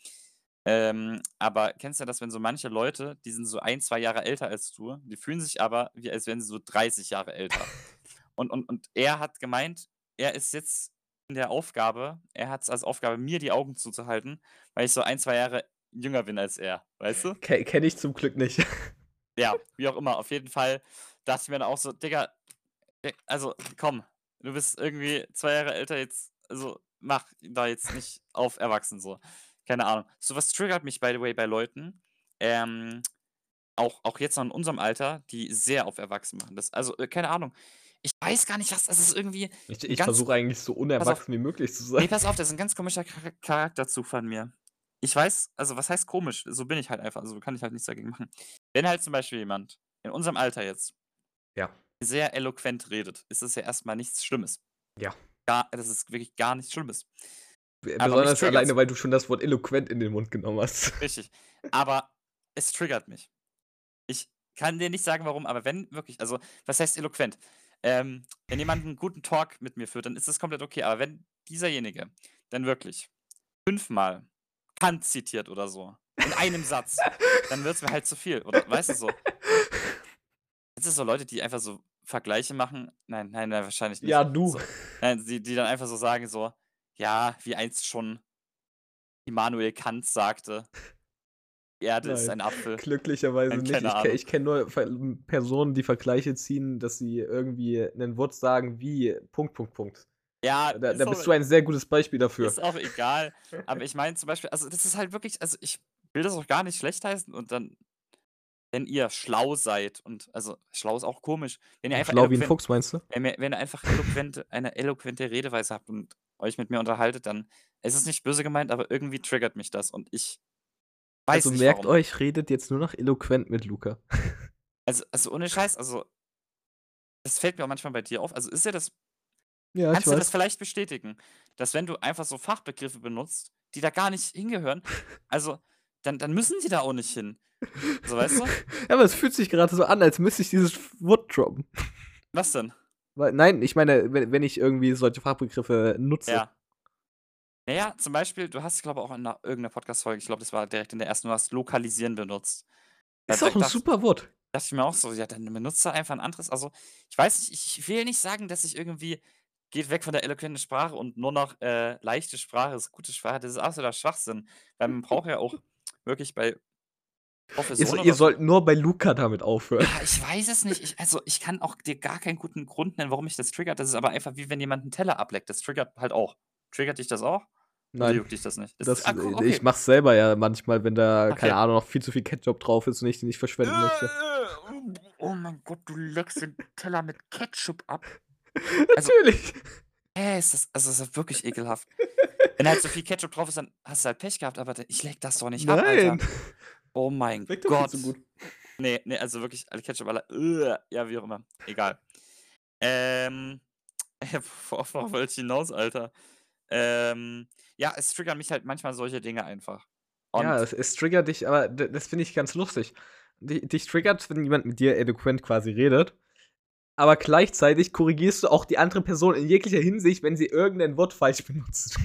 Ähm, aber kennst du das, wenn so manche Leute, die sind so 1, 2 Jahre älter als du, die fühlen sich aber, wie als wären sie so 30 Jahre älter. Und und und er hat gemeint, er ist jetzt in der Aufgabe er hat's als Aufgabe, mir die Augen zuzuhalten, weil ich so 1, 2 Jahre jünger bin als er, weißt du? Ke kenne ich zum Glück nicht. Ja, wie auch immer. Auf jeden Fall dachte ich mir dann auch so: „Digga, äh, also komm, du bist irgendwie 2 Jahre älter jetzt also mach da jetzt nicht auf erwachsen so.“ Keine Ahnung. So was triggert mich by the way bei Leuten, ähm, auch auch jetzt noch in unserem Alter, die sehr auf erwachsen machen. Das also, äh, keine Ahnung. Ich weiß gar nicht, was das ist irgendwie Ich ich versuche eigentlich so pass auf. unerwachsen wie möglich zu sein. pass auf, das ist 'n ganz komischer Chara Charakterzug von mir. Ich weiß also, was heißt komisch? So bin ich halt einfach, also kann ich halt nichts dagegen machen. Wenn halt zum Beispiel jemand in unserem Alter jetzt Ja. sehr eloquent redet, ist das ja erst mal nichts Schlimmes. Ja. Gar das ist wirklich gar nichts Schlimmes. Besonders alleine, weil du schon das Wort eloquent in den Mund genommen hast. Richtig. Aber es triggert mich. Ich kann dir nicht sagen, warum, aber wenn wirklich also, was heißt eloquent? Ähm, wenn jemand 'n guten Talk mit mir führt, dann ist das komplett okay. Aber wenn dieserjenige dann wirklich fünfmal Kant zitiert oder so in einem Satz, dann wird's mir halt zu viel, oder weißt du so? Kennst du so Leute, die einfach so Vergleiche machen? Nein, nein, nein, wahrscheinlich nicht. Ja, du. So, nein, die die dann einfach so sagen so: „Ja, wie einst schon Immanuel Kant sagte, die Erde ist Nein, ein Apfel.“ glücklicherweise nicht. Ich ich kenne nur Personen, die Vergleiche ziehen, dass sie irgendwie 'nen Wort sagen wie Punkt, Punkt, Punkt. Ja, Da ist da auch bist du ein sehr gutes Beispiel dafür. ist auch egal. Aber ich meine zum Beispiel also, das ist halt wirklich also, ich will das auch gar nicht schlecht-heißen und dann wenn ihr schlau seid und also, schlau ist auch komisch, wenn ihr einfach Schlau wie 'n eloquent Fuchs, meinst du? wenn ihr wenn ihr einfach eloquente eine eloquente Redeweise habt und euch mit mir unterhaltet, dann es ist nicht böse gemeint, aber irgendwie triggert mich das und ich weiß Also, nicht merkt warum. euch, redet jetzt nur noch eloquent mit Luca. Also also, ohne Scheiß, also das fällt mir auch manchmal bei dir auf. Also, ist dir das Ja, kannst du das weiß. vielleicht bestätigen, dass wenn du einfach so Fachbegriffe benutzt, die da gar nicht hingehören, also, dann dann müssen die da auch nicht hin. So, weißt du? Ja, aber es fühlt sich grade so an, als müsste ich dieses Wort droppen. Was denn? Weil nein, ich meine, wenn wenn ich irgendwie solche Fachbegriffe nutze. Ja. Na ja, zum Beispiel, du hast, glaube ich, auch in 'ner irgend 'ner Podcast-Folge, ich glaube, das war direkt in der ersten, du hast lokalisieren benutzt. Ist da auch 'n dach super Wort. dachte ich mir auch so: „Ja, dann benutze einfach 'n anderes“ also, ich weiß nicht, ich ich will nicht sagen, dass ich irgendwie geht weg von der eloquenten Sprache und nur noch, äh, leichte Sprache ist gute Sprache. Das ist absoluter Schwachsinn, weil man braucht ja auch wirklich bei Ihr so Professoren ihr so sollt nur bei Luca damit aufhören. Ja, ich weiß es nicht. Ich also, ich kann auch dir gar keinen guten Grund nennen, warum mich das triggert. Das ist aber einfach wie wenn jemand 'n Teller ableckt. Das triggert halt auch. Triggert dich das auch? Oder Nein. juckt dich das nicht? Das ist Das ah, äh, ich okay. mache es selber ja manchmal, wenn da, Okay. keine Ahnung, noch viel zu viel Ketchup drauf ist und ich den nicht verschwenden möchte. Oh mein Gott, du leckst den Teller mit Ketchup ab. Also Natürlich. hä, ist das also, das ist wirklich ekelhaft. Wenn halt so viel Ketchup drauf ist, dann hast du halt Pech gehabt, aber ich lecke das doch nicht ab, Alter. Nein. Oh mein Schmeckt doch viel Gott. zu gut. Ne, ne, also wirklich, alle Ketchup alle ja, wie auch immer. Egal. Ähm, worauf wollte ich hinaus, Alter? Ähm, ja, es triggern mich halt manchmal solche Dinge einfach. Ja, Und es es triggert dich, aber das finde ich ganz lustig. Di dich triggert's, wenn jemand mit dir eloquent quasi redet, aber gleichzeitig korrigierst du auch die andere Person in jeglicher Hinsicht, wenn sie irgendein Wort falsch benutzt.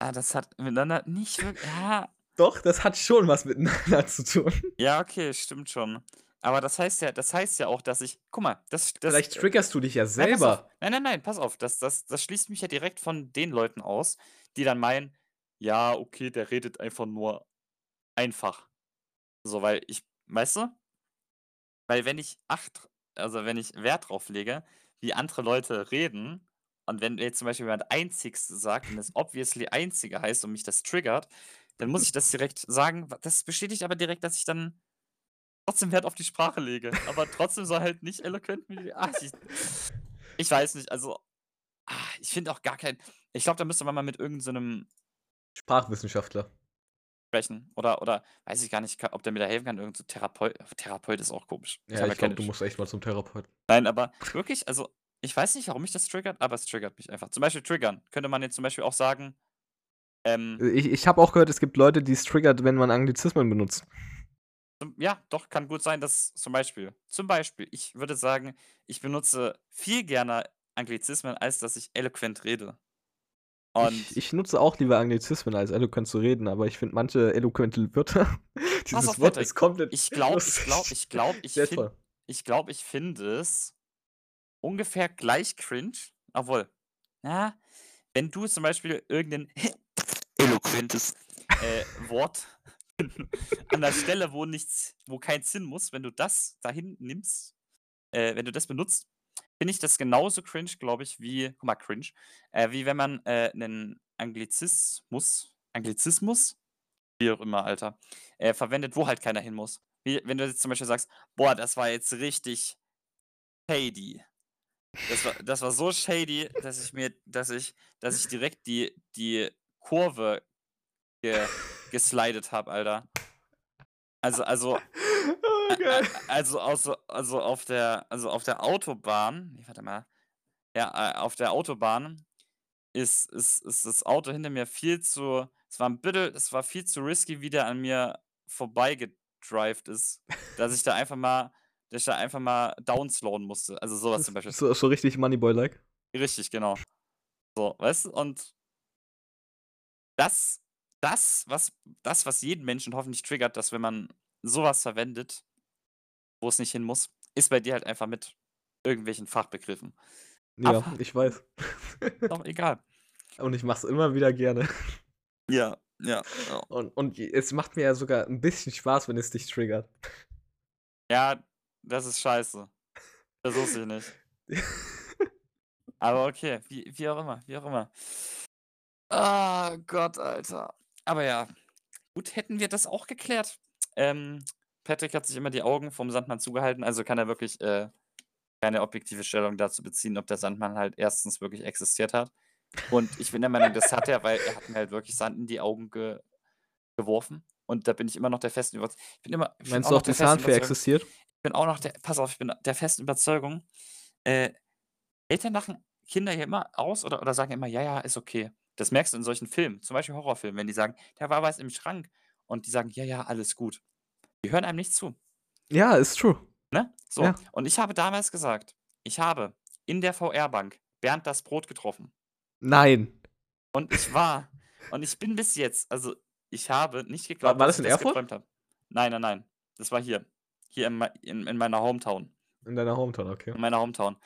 Ah, das hat miteinander nicht wirk ja. Doch, das hat schon was miteinander zu tun. Ja, okay, stimmt schon. Aber das heißt ja das heißt ja auch, dass ich guck mal, das das Vielleicht triggerst du dich ja nein, selber. Nein, nein, nein, pass auf. Das das das schließt mich ja direkt von den Leuten aus, die dann meinen: „Ja, okay, der redet einfach nur einfach.“ So, weil ich weißt du? Weil wenn ich acht also, wenn ich Wert drauf lege, wie andere Leute reden und wenn jetzt zum Beispiel jemand „Einzigste“ sagt und es obviously Einzige heißt und mich das triggert, dann muss ich das direkt sagen. Das bestätigt aber direkt, dass ich dann trotzdem Wert auf die Sprache lege, aber trotzdem so halt nicht eloquent wie ah, ich ich weiß nicht, also, ah, ich finde auch gar kein ich glaube, da müsste man mal mit irgend so Sprachwissenschaftler. Sprechen oder oder weiß ich gar nicht, ob der mir da helfen kann, irgend so Therapeut Therapeut ist auch komisch. Ja, ich glaube, du musst echt mal zum Therapeuten. Nein, aber wirklich, also, ich weiß nicht, warum mich das triggert, aber es triggert mich einfach. Zum Beispiel triggern könnte man jetzt zum Beispiel auch sagen, ähm Äh, ich ich habe auch gehört, es gibt Leute, die es triggert, wenn man Anglizismen benutzt. Ja, doch, kann gut sein, dass zum Beispiel zum Beispiel, ich würde sagen, ich benutze viel gerne Anglizismen, als dass ich eloquent rede. Ich ich nutze auch lieber Anglizismen, als eloquent zu reden, aber ich finde manche eloquente Wörter dieses auf, Wort Patrick. ist komplett Ich glaube ich glaube ich glaube, ich toll. ich glaube, ich finde es ungefähr gleich cringe, obwohl, ja, wenn du zum Beispiel irgend 'nen eloquentes, äh, Wort an der Stelle, wo nichts wo kein Sinn muss, wenn du das dahin nimmst äh, wenn du das benutzt, finde ich das genauso cringe, glaube ich, wie guck mal, cringe, äh, wie wenn man, äh, 'nen Anglizismus Anglizismus, wie auch immer, Alter, äh, verwendet, wo halt keiner hin muss. Wie wenn du jetzt zum Beispiel sagst: „Boah, das war jetzt richtig shady.“ Das war das war so shady, dass ich mir dass ich dass ich direkt die die Kurve ge geslidet habe, Alter. Also also Oh, geil. a also also also auf der also auf der Autobahn ne, warte mal. Ja, auf der Autobahn ist ist ist das Auto hinter mir viel zu es war 'n bisschen es war viel zu risky, wie der an mir vorbei gedrived ist, dass ich da einfach mal dass ich da einfach mal downslowen musste. Also, so was zum Beispiel. So so richtig Moneyboy-like? Richtig, genau. So, weißt du? Und das das, was das, was jeden Menschen hoffentlich triggert, dass wenn man so was verwendet, wo es nicht hin muss, ist bei dir halt einfach mit irgendwelchen Fachbegriffen. Ja, Aber ich weiß. doch egal. Und ich mache es immer wieder gerne. Ja, ja, ja. Und und es macht mir ja sogar 'n bisschen Spaß, wenn es dich triggert. Ja, das ist scheiße. Das wusste ich nicht. Aber okay, wie wie auch immer, wie auch immer. Ah, Gott, Alter. Aber ja, gut, hätten wir das auch geklärt. Ähm, Patrick hat sich immer die Augen vom Sandmann zugehalten, also kann er wirklich, äh, keine objektive Stellung dazu beziehen, ob der Sandmann halt erstens wirklich existiert hat. Und ich bin der Meinung, das hat er, weil er hat mir halt wirklich Sand in die Augen ge geworfen. Und da bin ich immer noch der festen Überz ich bin immer ich bin Meinst auch du noch auch, die der Zahnfee Überzeugung existiert? ich bin auch noch der pass auf, ich bin der festen Überzeugung, äh, Eltern lachen Kinder ja immer aus oder oder sagen immer: „Ja, ja, ist okay.“ Das merkst du in solchen Filmen, zum Beispiel Horrorfilmen, wenn die sagen: „Da war was im Schrank“ und die sagen: „Ja, ja, alles gut.“ Die hören einem nicht zu. Ja, ist true. Ne? So, Ja. und ich habe damals gesagt, ich habe in der VR-Bank Bernd das Brot getroffen. Nein. Und ich war Und ich bin bis jetzt also, ich habe nicht War geglaubt, war dass das ich in das Erfurt? geträumt habe. Nein, nein, nein. Das war hier. Hier in in in meiner Hometown. In deiner Hometown, okay. In meiner Hometown.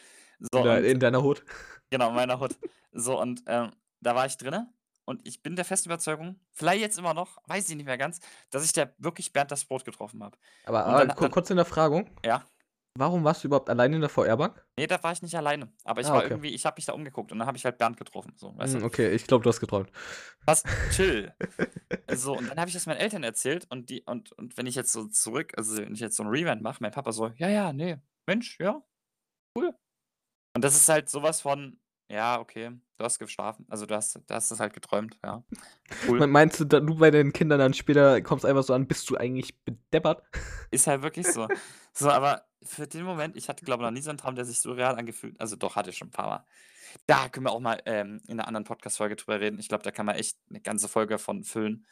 In So dei und in deiner Hood. Genau, in meiner Hood. So und, ähm, da war ich drinnen und ich bin der festen Überzeugung, vielleicht jetzt immer noch, weiß ich nicht mehr ganz, dass ich da wirklich Bernd das Brot getroffen habe. Aber aber dann ku dann kurze Hinterfragung. Ja? Warum warst du überhaupt alleine in der VR-Bank? Ne, da war ich nicht alleine. Aber ich Ah, war okay. irgendwie ich habe mich da umgeguckt und dann habe ich halt Bernd getroffen, so, du? okay, ich glaube, du hast geträumt. Was? Chill. So, und dann habe ich das meinen Eltern erzählt und die und und wenn ich jetzt so zurück also, wenn ich jetzt so 'n Rewind mache, mein Papa so: „Ja, ja, ne, Mensch, ja, cool.“ Und das ist halt so was von: „Ja, okay, du hast geschlafen. Also, du hast du hast das halt geträumt, ja. Cool.“ meinst du da du bei deinen Kindern dann später kommst einfach so an: „Bist du eigentlich bedeppert?“ Ist halt wirklich so. So, aber für den Moment ich hatte, glaube ich, noch nie so 'n Traum, der sich so real angefühlt also, doch, hatte ich schon 'n paar Mal. Da können wir auch mal, ähm, in 'ner anderen Podcast-Folge drüber reden. Ich glaube, da kann man echt 'ne ganze Folge von füllen.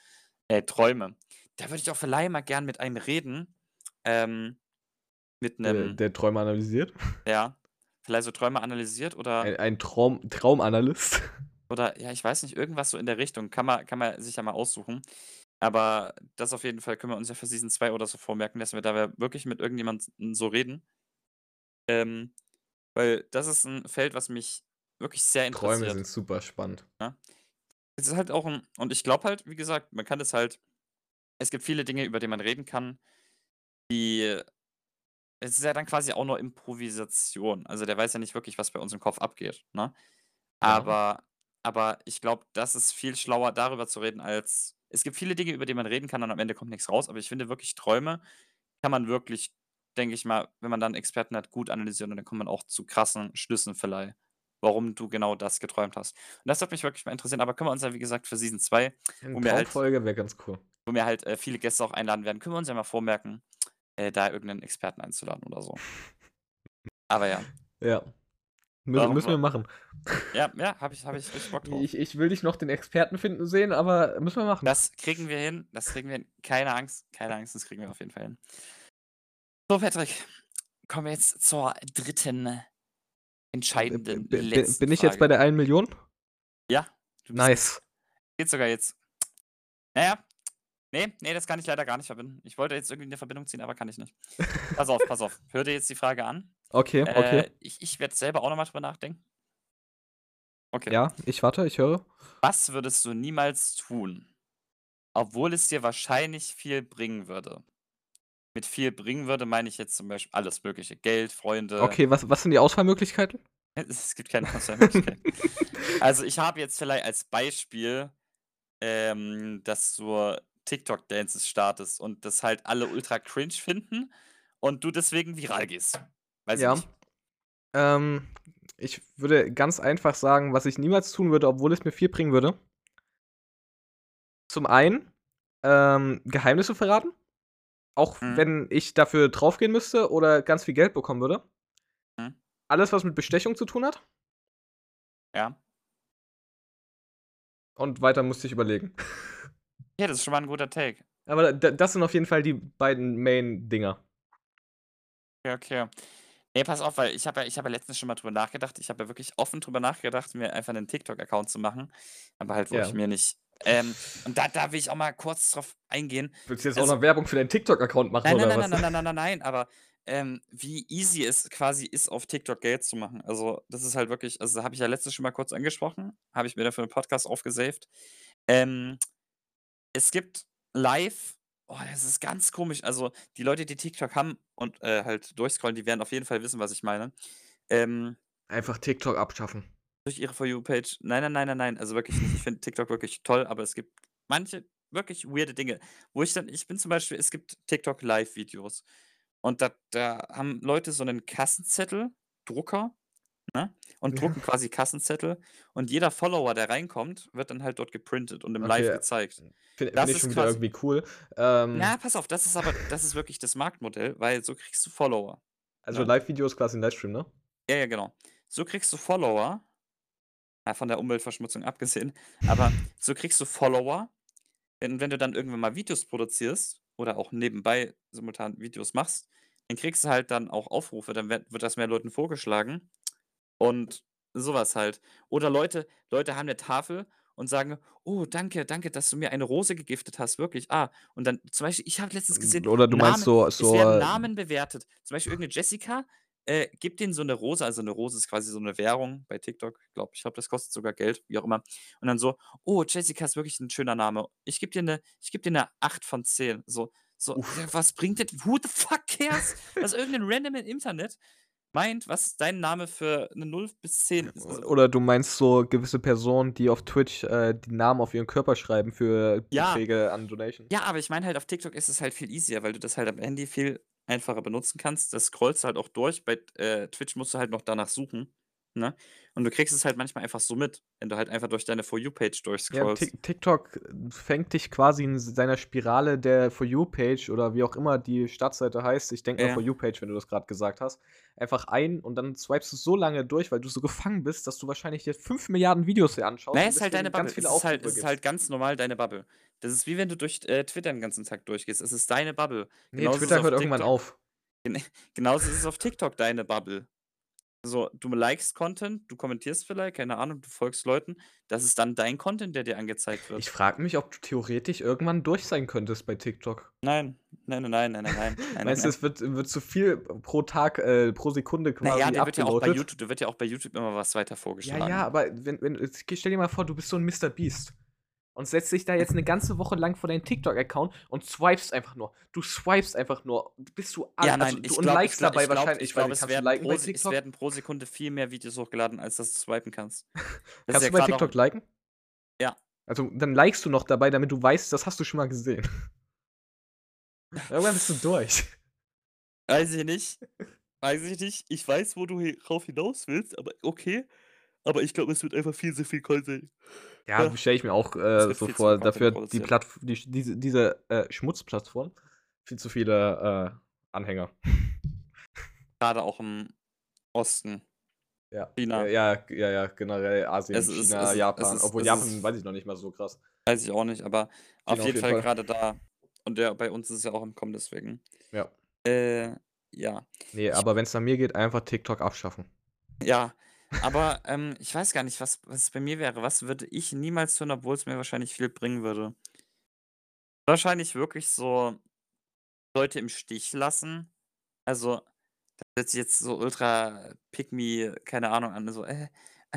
Äh, Träume. Da würde ich auch vielleicht mal gern mit einem reden, ähm, mit Der 'nem der Träume analysiert? Ja, vielleicht so Träume analysiert oder Ein ein Traum Traumanalyst? oder ja, ich weiß nicht, irgendwas so in der Richtung. Kann man kann man sich ja mal aussuchen. Aber das auf jeden Fall können wir uns ja für Season 2 oder so vormerken, dass wir da wirklich mit irgendjemandem so reden. Ähm, weil das ist 'n Feld, was mich wirklich sehr Träume interessiert. sind super spannend. Ne? Es ist halt auch 'n und ich glaube halt, wie gesagt, man kann das halt es gibt viele Dinge, über die man reden kann, die es ist ja dann quasi auch nur Improvisation. Also, der weiß ja nicht wirklich, was bei uns im Kopf abgeht, ne? Ja. Aber aber ich glaube, das ist viel schlauer, darüber zu reden, als es gibt viele Dinge, über die man reden kann und am Ende kommt nix raus, aber ich finde wirklich, Träume kann man wirklich, denke ich mal, wenn man dann Experten hat, gut analysieren und dann kommt man auch zu krassen Schlüssen vielleicht, warum du genau das geträumt hast. Und das würde mich wirklich mal interessieren, aber können wir uns ja, wie gesagt, für Season 2, 'Ne wo wir halt Traumfolge wäre ganz cool. wo wir halt, äh, viele Gäste auch einladen werden, können wir uns ja mal vormerken, äh, da irgend 'nen Experten einzuladen oder so. Aber ja. Ja. Mü Warum müssen wir machen. Ja, ja, habe ich habe ich richtig Bock drauf. Ich ich will dich noch den Experten finden sehen, aber müssen wir machen. Das kriegen wir hin, das kriegen wir hin. Keine Angst, keine Angst, das kriegen wir auf jeden Fall hin. So, Patrick, kommen wir jetzt zur dritten entscheidenden, b b letzten bin ich jetzt bei Frage. der 1.000.000? Ja, du bist Nice. geht sogar jetzt. Na ja, ne, ne, das kann ich leider gar nicht verbinden. Ich wollte jetzt irgendwie 'ne Verbindung ziehen, aber kann ich nicht. Pass auf, pass auf. Hör dir jetzt die Frage an. Okay, okay. Äh, ich ich werde selber auch noch mal drüber nachdenken. Okay. Ja, ich warte, ich höre. Was würdest du niemals tun, obwohl es dir wahrscheinlich viel bringen würde? Mit viel bringen würde, meine ich jetzt zum Beispiel alles Mögliche. Geld, Freunde. Okay, was was sind die Auswahlmöglichkeiten? Es gibt keine Auswahlmöglichkeiten. Also, ich habe jetzt vielleicht als Beispiel, ähm, dass du TikTok-Dances startest und das halt alle ultra cringe finden und du deswegen viral gehst. Weiß ich Ja. nicht. Ähm, ich würde ganz einfach sagen, was ich niemals tun würde, obwohl es mir viel bringen würde. Zum einen, ähm, Geheimnisse verraten, auch Mhm. wenn ich dafür draufgehen müsste oder ganz viel Geld bekommen würde. Mhm. Alles, was mit Bestechung zu tun hat. Ja. Und weiter musste ich überlegen. Ja, das ist schon mal 'n guter Take. Aber das sind auf jeden Fall die beiden Main-Dinger. Ja, okay. Ne, pass auf, weil ich habe ja ich habe ja letztens schon mal drüber nachgedacht. Ich habe ja wirklich offen drüber nachgedacht, mir einfach 'nen TikTok-Account zu machen, aber halt, wo ich Ja. mir nicht ähm, und da da will ich auch mal kurz drauf eingehen. Willst du jetzt auch Also noch Werbung für deinen TikTok-Account machen Nein, nein, oder nein, was? nein, nein, nein, nein, nein, aber, ähm, wie easy es quasi ist, auf TikTok Geld zu machen. Also, das ist halt wirklich also, habe ich ja letztens schon mal kurz angesprochen, habe ich mir dafür 'n Podcast aufgesaved. Ähm, es gibt live oh, das ist ganz komisch. Also, die Leute, die TikTok haben und, äh, halt durchscrollen, die werden auf jeden Fall wissen, was ich meine. Ähm Einfach TikTok abschaffen. durch ihre For You-Page nein, nein, nein, nein, nein, also wirklich nicht. Ich finde TikTok wirklich toll, aber es gibt manche wirklich weirde Dinge, wo ich dann ich bin zum Beispiel es gibt TikTok Live-Videos und da da haben Leute so 'nen Kassenzettel, Drucker, ne, und Ja. drucken quasi Kassenzettel und jeder Follower, der reinkommt, wird dann halt dort geprintet und im Live Okay. gezeigt. Finde Das finde ich ist schon wieder quasi irgendwie cool. Ähm Na, pass auf, das ist aber das ist wirklich das Marktmodell, weil so kriegst du Follower, Also, ne? Live-Video ist quasi 'n Livestream, ne? Ja, ja, genau. So kriegst du Follower ja, von der Umweltverschmutzung abgesehen, aber so kriegst du Follower. Wenn wenn du dann irgendwann mal Videos produzierst oder auch nebenbei simultan Videos machst, dann kriegst du halt dann auch Aufrufe, dann wird wird das mehr Leuten vorgeschlagen und so was halt. Oder Leute Leute haben 'ne Tafel und sagen: „Oh, danke, danke, dass du mir eine Rose gegiftet hast, wirklich. Ah“ und dann zum Beispiel ich habe letztens gesehen, Oder du meinst Namen so es werden so Namen bewertet. Zum Beispiel irgend 'ne Jessica, äh, gibt denen so 'ne Rose also 'ne Rose ist quasi so 'ne Währung bei TikTok. Glaube ich glaube, das kostet sogar Geld, wie auch immer. Und dann so: „Oh, Jessica ist wirklich 'n schöner Name. Ich gebe dir 'ne ich gebe dir 'ne 8 von 10.“ So so, Uff. was bringt das who the fuck cares, dass irgend 'nen Random im Internet meint, was dein Name für 'ne 0 bis 10 ist. Oder du meinst so gewisse Personen, die auf Twitch, äh, die Namen auf ihren Körper schreiben für Ja. Beträge an Donation. Ja, aber ich meine halt, auf TikTok ist es halt viel easier, weil du das halt am Handy viel einfacher benutzen kannst. Das scrollst du halt auch durch. Bei, äh, Twitch musst du halt noch danach suchen, ne? Und du kriegst es halt manchmal einfach so mit, wenn du halt einfach durch deine For You-Page Ja, durchscrollst. Tik TikTok fängt dich quasi in seiner Spirale der For You-Page oder wie auch immer die Startseite heißt, ich denke mal Ja. For You-Page, wenn du das grad gesagt hast, einfach ein und dann swipest du so lange durch, weil du so gefangen bist, dass du wahrscheinlich dir 5.000.000.000 Videos hier anschaust Na, und ist halt deine Bubble. Es ist halt ist halt ganz normal deine Bubble. Das ist wie wenn du durch, äh, Twitter 'n ganzen Tag durchgehst. Es ist deine Bubble. Ne, Genauso Twitter auf hört irgendwann TikTok. auf. Gene genauso ist es auf TikTok deine Bubble. So, du likest Content, du kommentierst vielleicht, keine Ahnung, du folgst Leuten. Das ist dann dein Content, der dir angezeigt wird. Ich frage mich, ob du theoretisch irgendwann durch sein könntest bei TikTok. Nein. Nein, nein, nein, nein, nein, nein, Meinst du, es wird wird zu viel pro Tag äh, pro Sekunde quasi ja, dir wird ja auch bei? YouTube dir wird ja auch bei YouTube immer was weiter Ja, vorgeschlagen. ja, aber wenn wenn stell dir mal vor, du bist so 'n Mr. Beast und setzt dich da jetzt 'ne ganze Woche lang vor deinen TikTok-Account und swipest einfach nur. Du swipest einfach nur, bis du all Ja, also, nein, du und glaube ich likest gla dabei ich glaube wahrscheinlich ich glaube, es du werden liken pro es werden pro Sekunde viel mehr Videos hochgeladen, als dass du swipen kannst. Kannst ja du bei TikTok liken? Ja. Also, dann likest du noch dabei, damit du weißt, das hast du schon mal gesehen. Irgendwann bist du durch. Weiß ich nicht. Weiß ich nicht. Ich weiß, wo du drauf hinaus willst, aber okay. Aber ich glaube, es wird einfach viel zu viel Content. Ja, Ja. stelle ich mir auch, Es äh, so vor. Dafür hat die produziert. Plattf die diese diese, äh, Schmutzplattform viel zu viele, äh, Anhänger. Grade auch im Osten. Ja. China. Ja, ja, ja, generell Asien, Es ist China, es ist Japan. es ist Obwohl es Japan ist weiß ich noch nicht mal so krass. Weiß ich auch nicht, aber auf China auf jeden jeden Fall Fall. grade da. Und ja, bei uns ist es ja auch im Kommen, deswegen. Ja. Äh, ja. Ne, Ich aber wenn's nach mir geht, einfach TikTok abschaffen. Ja, aber, ähm, ich weiß gar nicht, was was bei mir wäre. Was würde ich niemals tun, obwohl's mir wahrscheinlich viel bringen würde? Wahrscheinlich wirklich so Leute im Stich lassen. Also, das hört sich jetzt so ultra pick me, keine Ahnung, an, so: „Äh,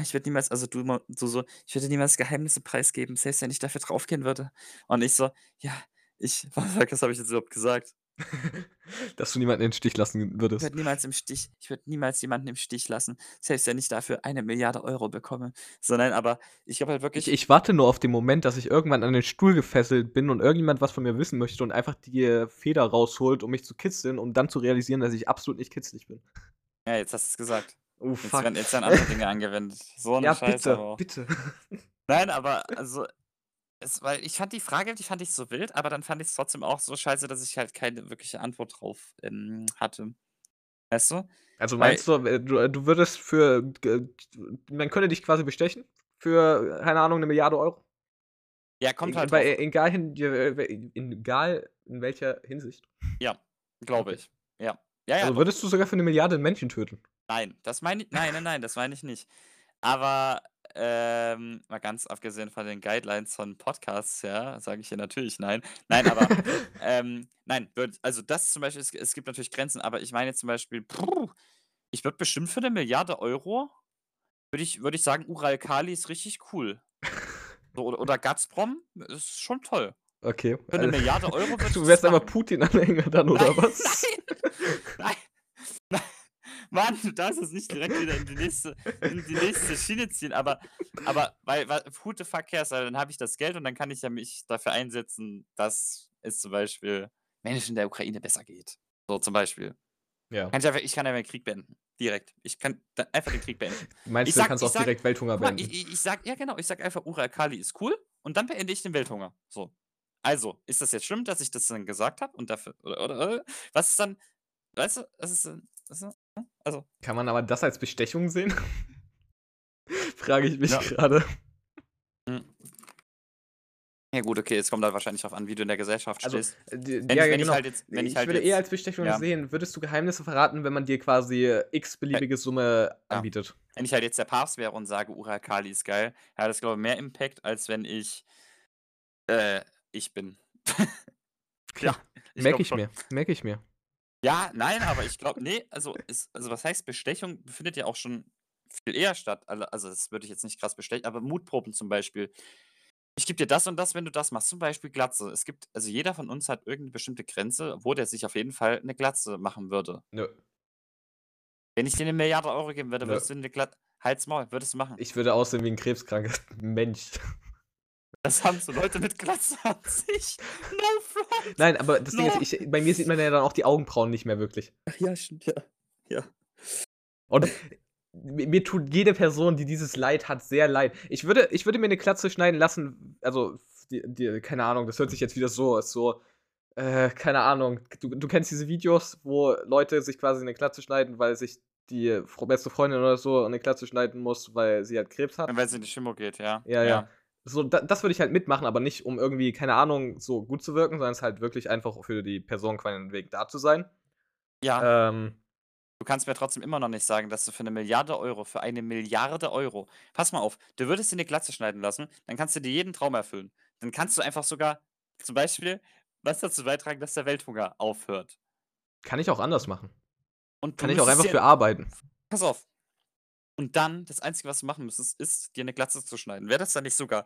ich würde niemals“ also, du du so: „Ich würde niemals Geheimnisse preisgeben, selbst wenn ich dafür draufgehen würde.“ Und ich so: „Ja, ich was habe ich jetzt überhaupt gesagt?“ Dass du niemanden den Stich lassen Ich würdest. würde niemals im Stich ich würde niemals jemanden im Stich lassen, selbst wenn ich dafür 1.000.000.000 € bekomme. So, nein, aber ich habe halt Ich wirklich ich warte nur auf den Moment, dass ich irgendwann an den Stuhl gefesselt bin und irgendjemand was von mir wissen möchte und einfach die, Feder rausholt, um mich zu kitzeln, um dann zu realisieren, dass ich absolut nicht kitzlig bin. Ja, jetzt hast du's gesagt. Oh, Jetzt fuck. werden jetzt werden andere Dinge angewendet. So 'ne Ja, Scheiße aber bitte, auch. bitte. Nein, aber also, es weil ich fand die Frage die fand ich so wild, aber dann fand ich's trotzdem auch so scheiße, dass ich halt keine wirkliche Antwort drauf, ähm, hatte. Weißt du? Also, Weil meinst du, äh, du du würdest für g man könnte dich quasi bestechen für, keine Ahnung, 1.000.000.000 €? Ja, kommt halt bei egal hin egal in welcher Hinsicht? Ja, glaube ich. Ja. Ja, ja, Also, würdest du sogar für 1.000.000.000 Menschen töten? Nein, das meine ich nein, nein, nein, das meine ich nicht. Aber, ähm, mal ganz abgesehen von den Guidelines von Podcasts, ja, sage ich hier natürlich nein. Nein, aber, ähm, nein, würde also, das zum Beispiel es es gibt natürlich Grenzen, aber ich meine zum Beispiel, ich würde bestimmt für 1.000.000.000 € würde ich würde ich sagen, Ural-Kali ist richtig cool. So oder oder Gazprom ist schon toll. Okay. Für 1.000.000.000 € würde ich Du das wärst machen. Putin-Anhänger dann, oder Nein, was? nein, nein. Mann, du darfst es nicht direkt wieder in die nächste in die nächste Schiene ziehen, aber aber weil weil cares, weil dann habe ich das Geld und dann kann ich ja mich dafür einsetzen, dass es zum Beispiel Menschen in der Ukraine besser geht. So zum Beispiel. Ja. Kann ich einfach ich kann einfach den Krieg beenden, direkt. Ich kann einfach den Krieg beenden. Meinst Ich du, sage kannst auch sage direkt Welthunger mal, beenden? ich ich sage ja genau, ich sage einfach, Ural-Kali ist cool und dann beende ich den Welthunger. So. Also, ist das jetzt schlimm, dass ich das dann gesagt habe und dafür oder oder oder was ist dann weißt du, was ist du, ne? Also Kann man aber das als Bestechung sehen? Frage ich mich Ja. grade. Hm. Ja gut, okay, es kommt halt wahrscheinlich drauf an, wie du in der Gesellschaft Also, stehst. äh, d Wenn ja, ich wenn ich genau. halt jetzt wenn ich Ich halt würde jetzt eher als Bestechung ja. sehen würdest du Geheimnisse verraten, wenn man dir quasi x-beliebige Summe Ja. anbietet? Wenn ich halt jetzt der Papst wäre und sage, Urakali ist geil, hat das, glaube ich, mehr Impact, als wenn ich äh, ich bin. Ich merke ich mir, merke ich mir. Ja, nein, aber ich glaube, nee, also, ist, also was heißt Bestechung findet ja auch schon viel eher statt. Also das würde ich jetzt nicht krass bestechen, aber Mutproben zum Beispiel. Ich gebe dir das und das, wenn du das machst. Zum Beispiel Glatze. Es gibt, also jeder von uns hat irgendeine bestimmte Grenze, wo der sich auf jeden Fall eine Glatze machen würde. Nö. Wenn ich dir eine Milliarde Euro geben würde, Nö. würdest du eine Glatze. Halt's Maul, würdest du machen. Ich würde aussehen wie ein krebskranker Mensch. Das haben so Leute mit Glatze an sich. No front. Nein, aber das Ding No. ist, ich, bei mir sieht man ja dann auch die Augenbrauen nicht mehr wirklich. Ach ja, stimmt, ja. Ja. Und mir tut jede Person, die dieses Leid hat, sehr leid. Ich würde, ich würde mir eine Glatze schneiden lassen, also, die, die, keine Ahnung, das hört sich jetzt wieder so, ist so, äh, keine Ahnung. Du, du kennst diese Videos, wo Leute sich quasi eine Glatze schneiden, weil sich die beste Freundin oder so eine Glatze schneiden muss, weil sie halt Krebs hat. Weil es in die Chemo geht, ja. Ja, ja. So, da, das würde ich halt mitmachen, aber nicht, um irgendwie, keine Ahnung, so gut zu wirken, sondern es halt wirklich einfach für die Person quasi ein Weg da zu sein. Ja, Ähm, du kannst mir trotzdem immer noch nicht sagen, dass du für eine Milliarde Euro, für eine Milliarde Euro, pass mal auf, du würdest dir eine Glatze schneiden lassen, dann kannst du dir jeden Traum erfüllen. Dann kannst du einfach sogar, zum Beispiel, was dazu beitragen, dass der Welthunger aufhört. kann ich auch anders machen. Und Kann ich auch einfach für arbeiten. Pass auf. Und dann, das Einzige, was du machen müsstest, ist, dir eine Glatze zu schneiden. Wäre das dann nicht sogar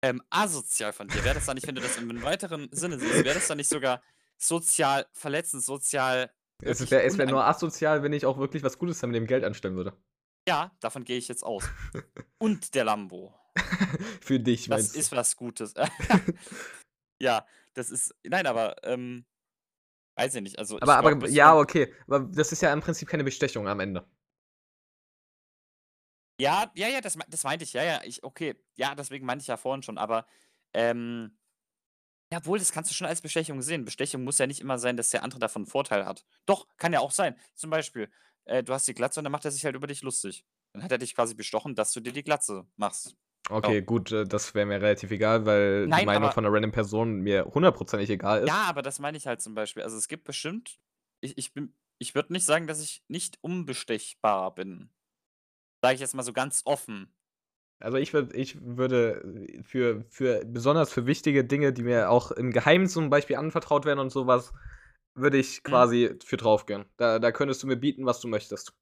ähm, asozial von dir? Wäre das dann nicht, wenn du das im weiteren Sinne siehst, wäre das dann nicht sogar sozial verletzend, sozial. Es wirklich wäre es wär nur asozial, wenn ich auch wirklich was Gutes mit dem Geld anstellen würde. Ja, davon gehe ich jetzt aus. Und der Lambo. Für dich, Das meinst du? ist was Gutes. ja, das ist. Nein, aber, ähm, weiß ich nicht. Also, Aber, aber glaub, ja, okay. Aber das ist ja im Prinzip keine Bestechung am Ende. Ja, ja, ja, das, das meinte ich, ja, ja, ich, okay, ja, deswegen meinte ich ja vorhin schon, aber, ähm, jawohl, das kannst du schon als Bestechung sehen. Bestechung muss ja nicht immer sein, dass der andere davon einen Vorteil hat. Doch, kann ja auch sein. Zum Beispiel, äh, du hast die Glatze und dann macht er sich halt über dich lustig. Dann hat er dich quasi bestochen, dass du dir die Glatze machst. Okay, gut, äh, das wäre mir relativ egal, weil die Nein, Meinung aber- von einer random Person mir hundertprozentig egal ist. Ja, aber das meine ich halt zum Beispiel. Also es gibt bestimmt, ich, ich bin, ich würde nicht sagen, dass ich nicht unbestechbar bin. Sage ich jetzt mal so ganz offen. Also ich, würd, ich würde für, für besonders für wichtige Dinge, die mir auch im Geheimen zum Beispiel anvertraut werden und sowas, würde ich Mhm. quasi für draufgehen. Da, da könntest du mir bieten, was du möchtest.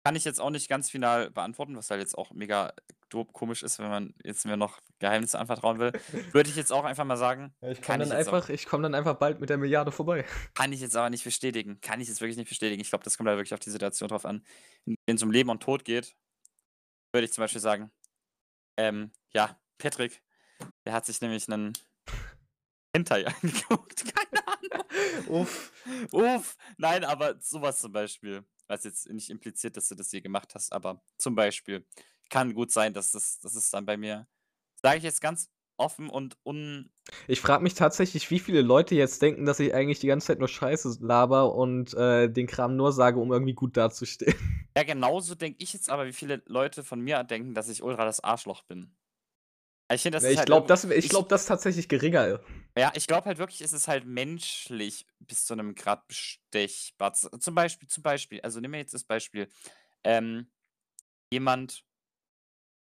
Ja. Kann ich jetzt auch nicht ganz final beantworten, was halt jetzt auch mega do- komisch ist, wenn man jetzt mir noch Geheimnisse anvertrauen will. Würde ich jetzt auch einfach mal sagen. ich Kann komme ich dann, auch- einfach, ich komm dann einfach bald mit der Milliarde vorbei. Kann ich jetzt aber nicht bestätigen. Kann ich jetzt wirklich nicht bestätigen. Ich glaube, das kommt halt wirklich auf die Situation drauf an. Wenn es um Leben und Tod geht, würde ich zum Beispiel sagen, ähm, ja, Patrick, der hat sich nämlich einen Hentai angeguckt. Keine Ahnung. Uff. Uff, nein, aber sowas zum Beispiel, was jetzt nicht impliziert, dass du das hier gemacht hast, aber zum Beispiel kann gut sein, dass das, das ist dann bei mir, sage ich jetzt ganz offen und un, Ich frage mich tatsächlich, wie viele Leute jetzt denken, dass ich eigentlich die ganze Zeit nur Scheiße laber und äh, den Kram nur sage, um irgendwie gut dazustehen. ja genauso denke ich jetzt aber, wie viele Leute von mir denken, dass ich ultra das Arschloch bin. Ich finde, das ist ich halt glaube, das, ich glaub, das tatsächlich geringer ist. Ja, ich glaube halt wirklich, es ist halt menschlich bis zu einem Grad bestechbar. Zum Beispiel, zum Beispiel, also nehmen wir jetzt das Beispiel, ähm, jemand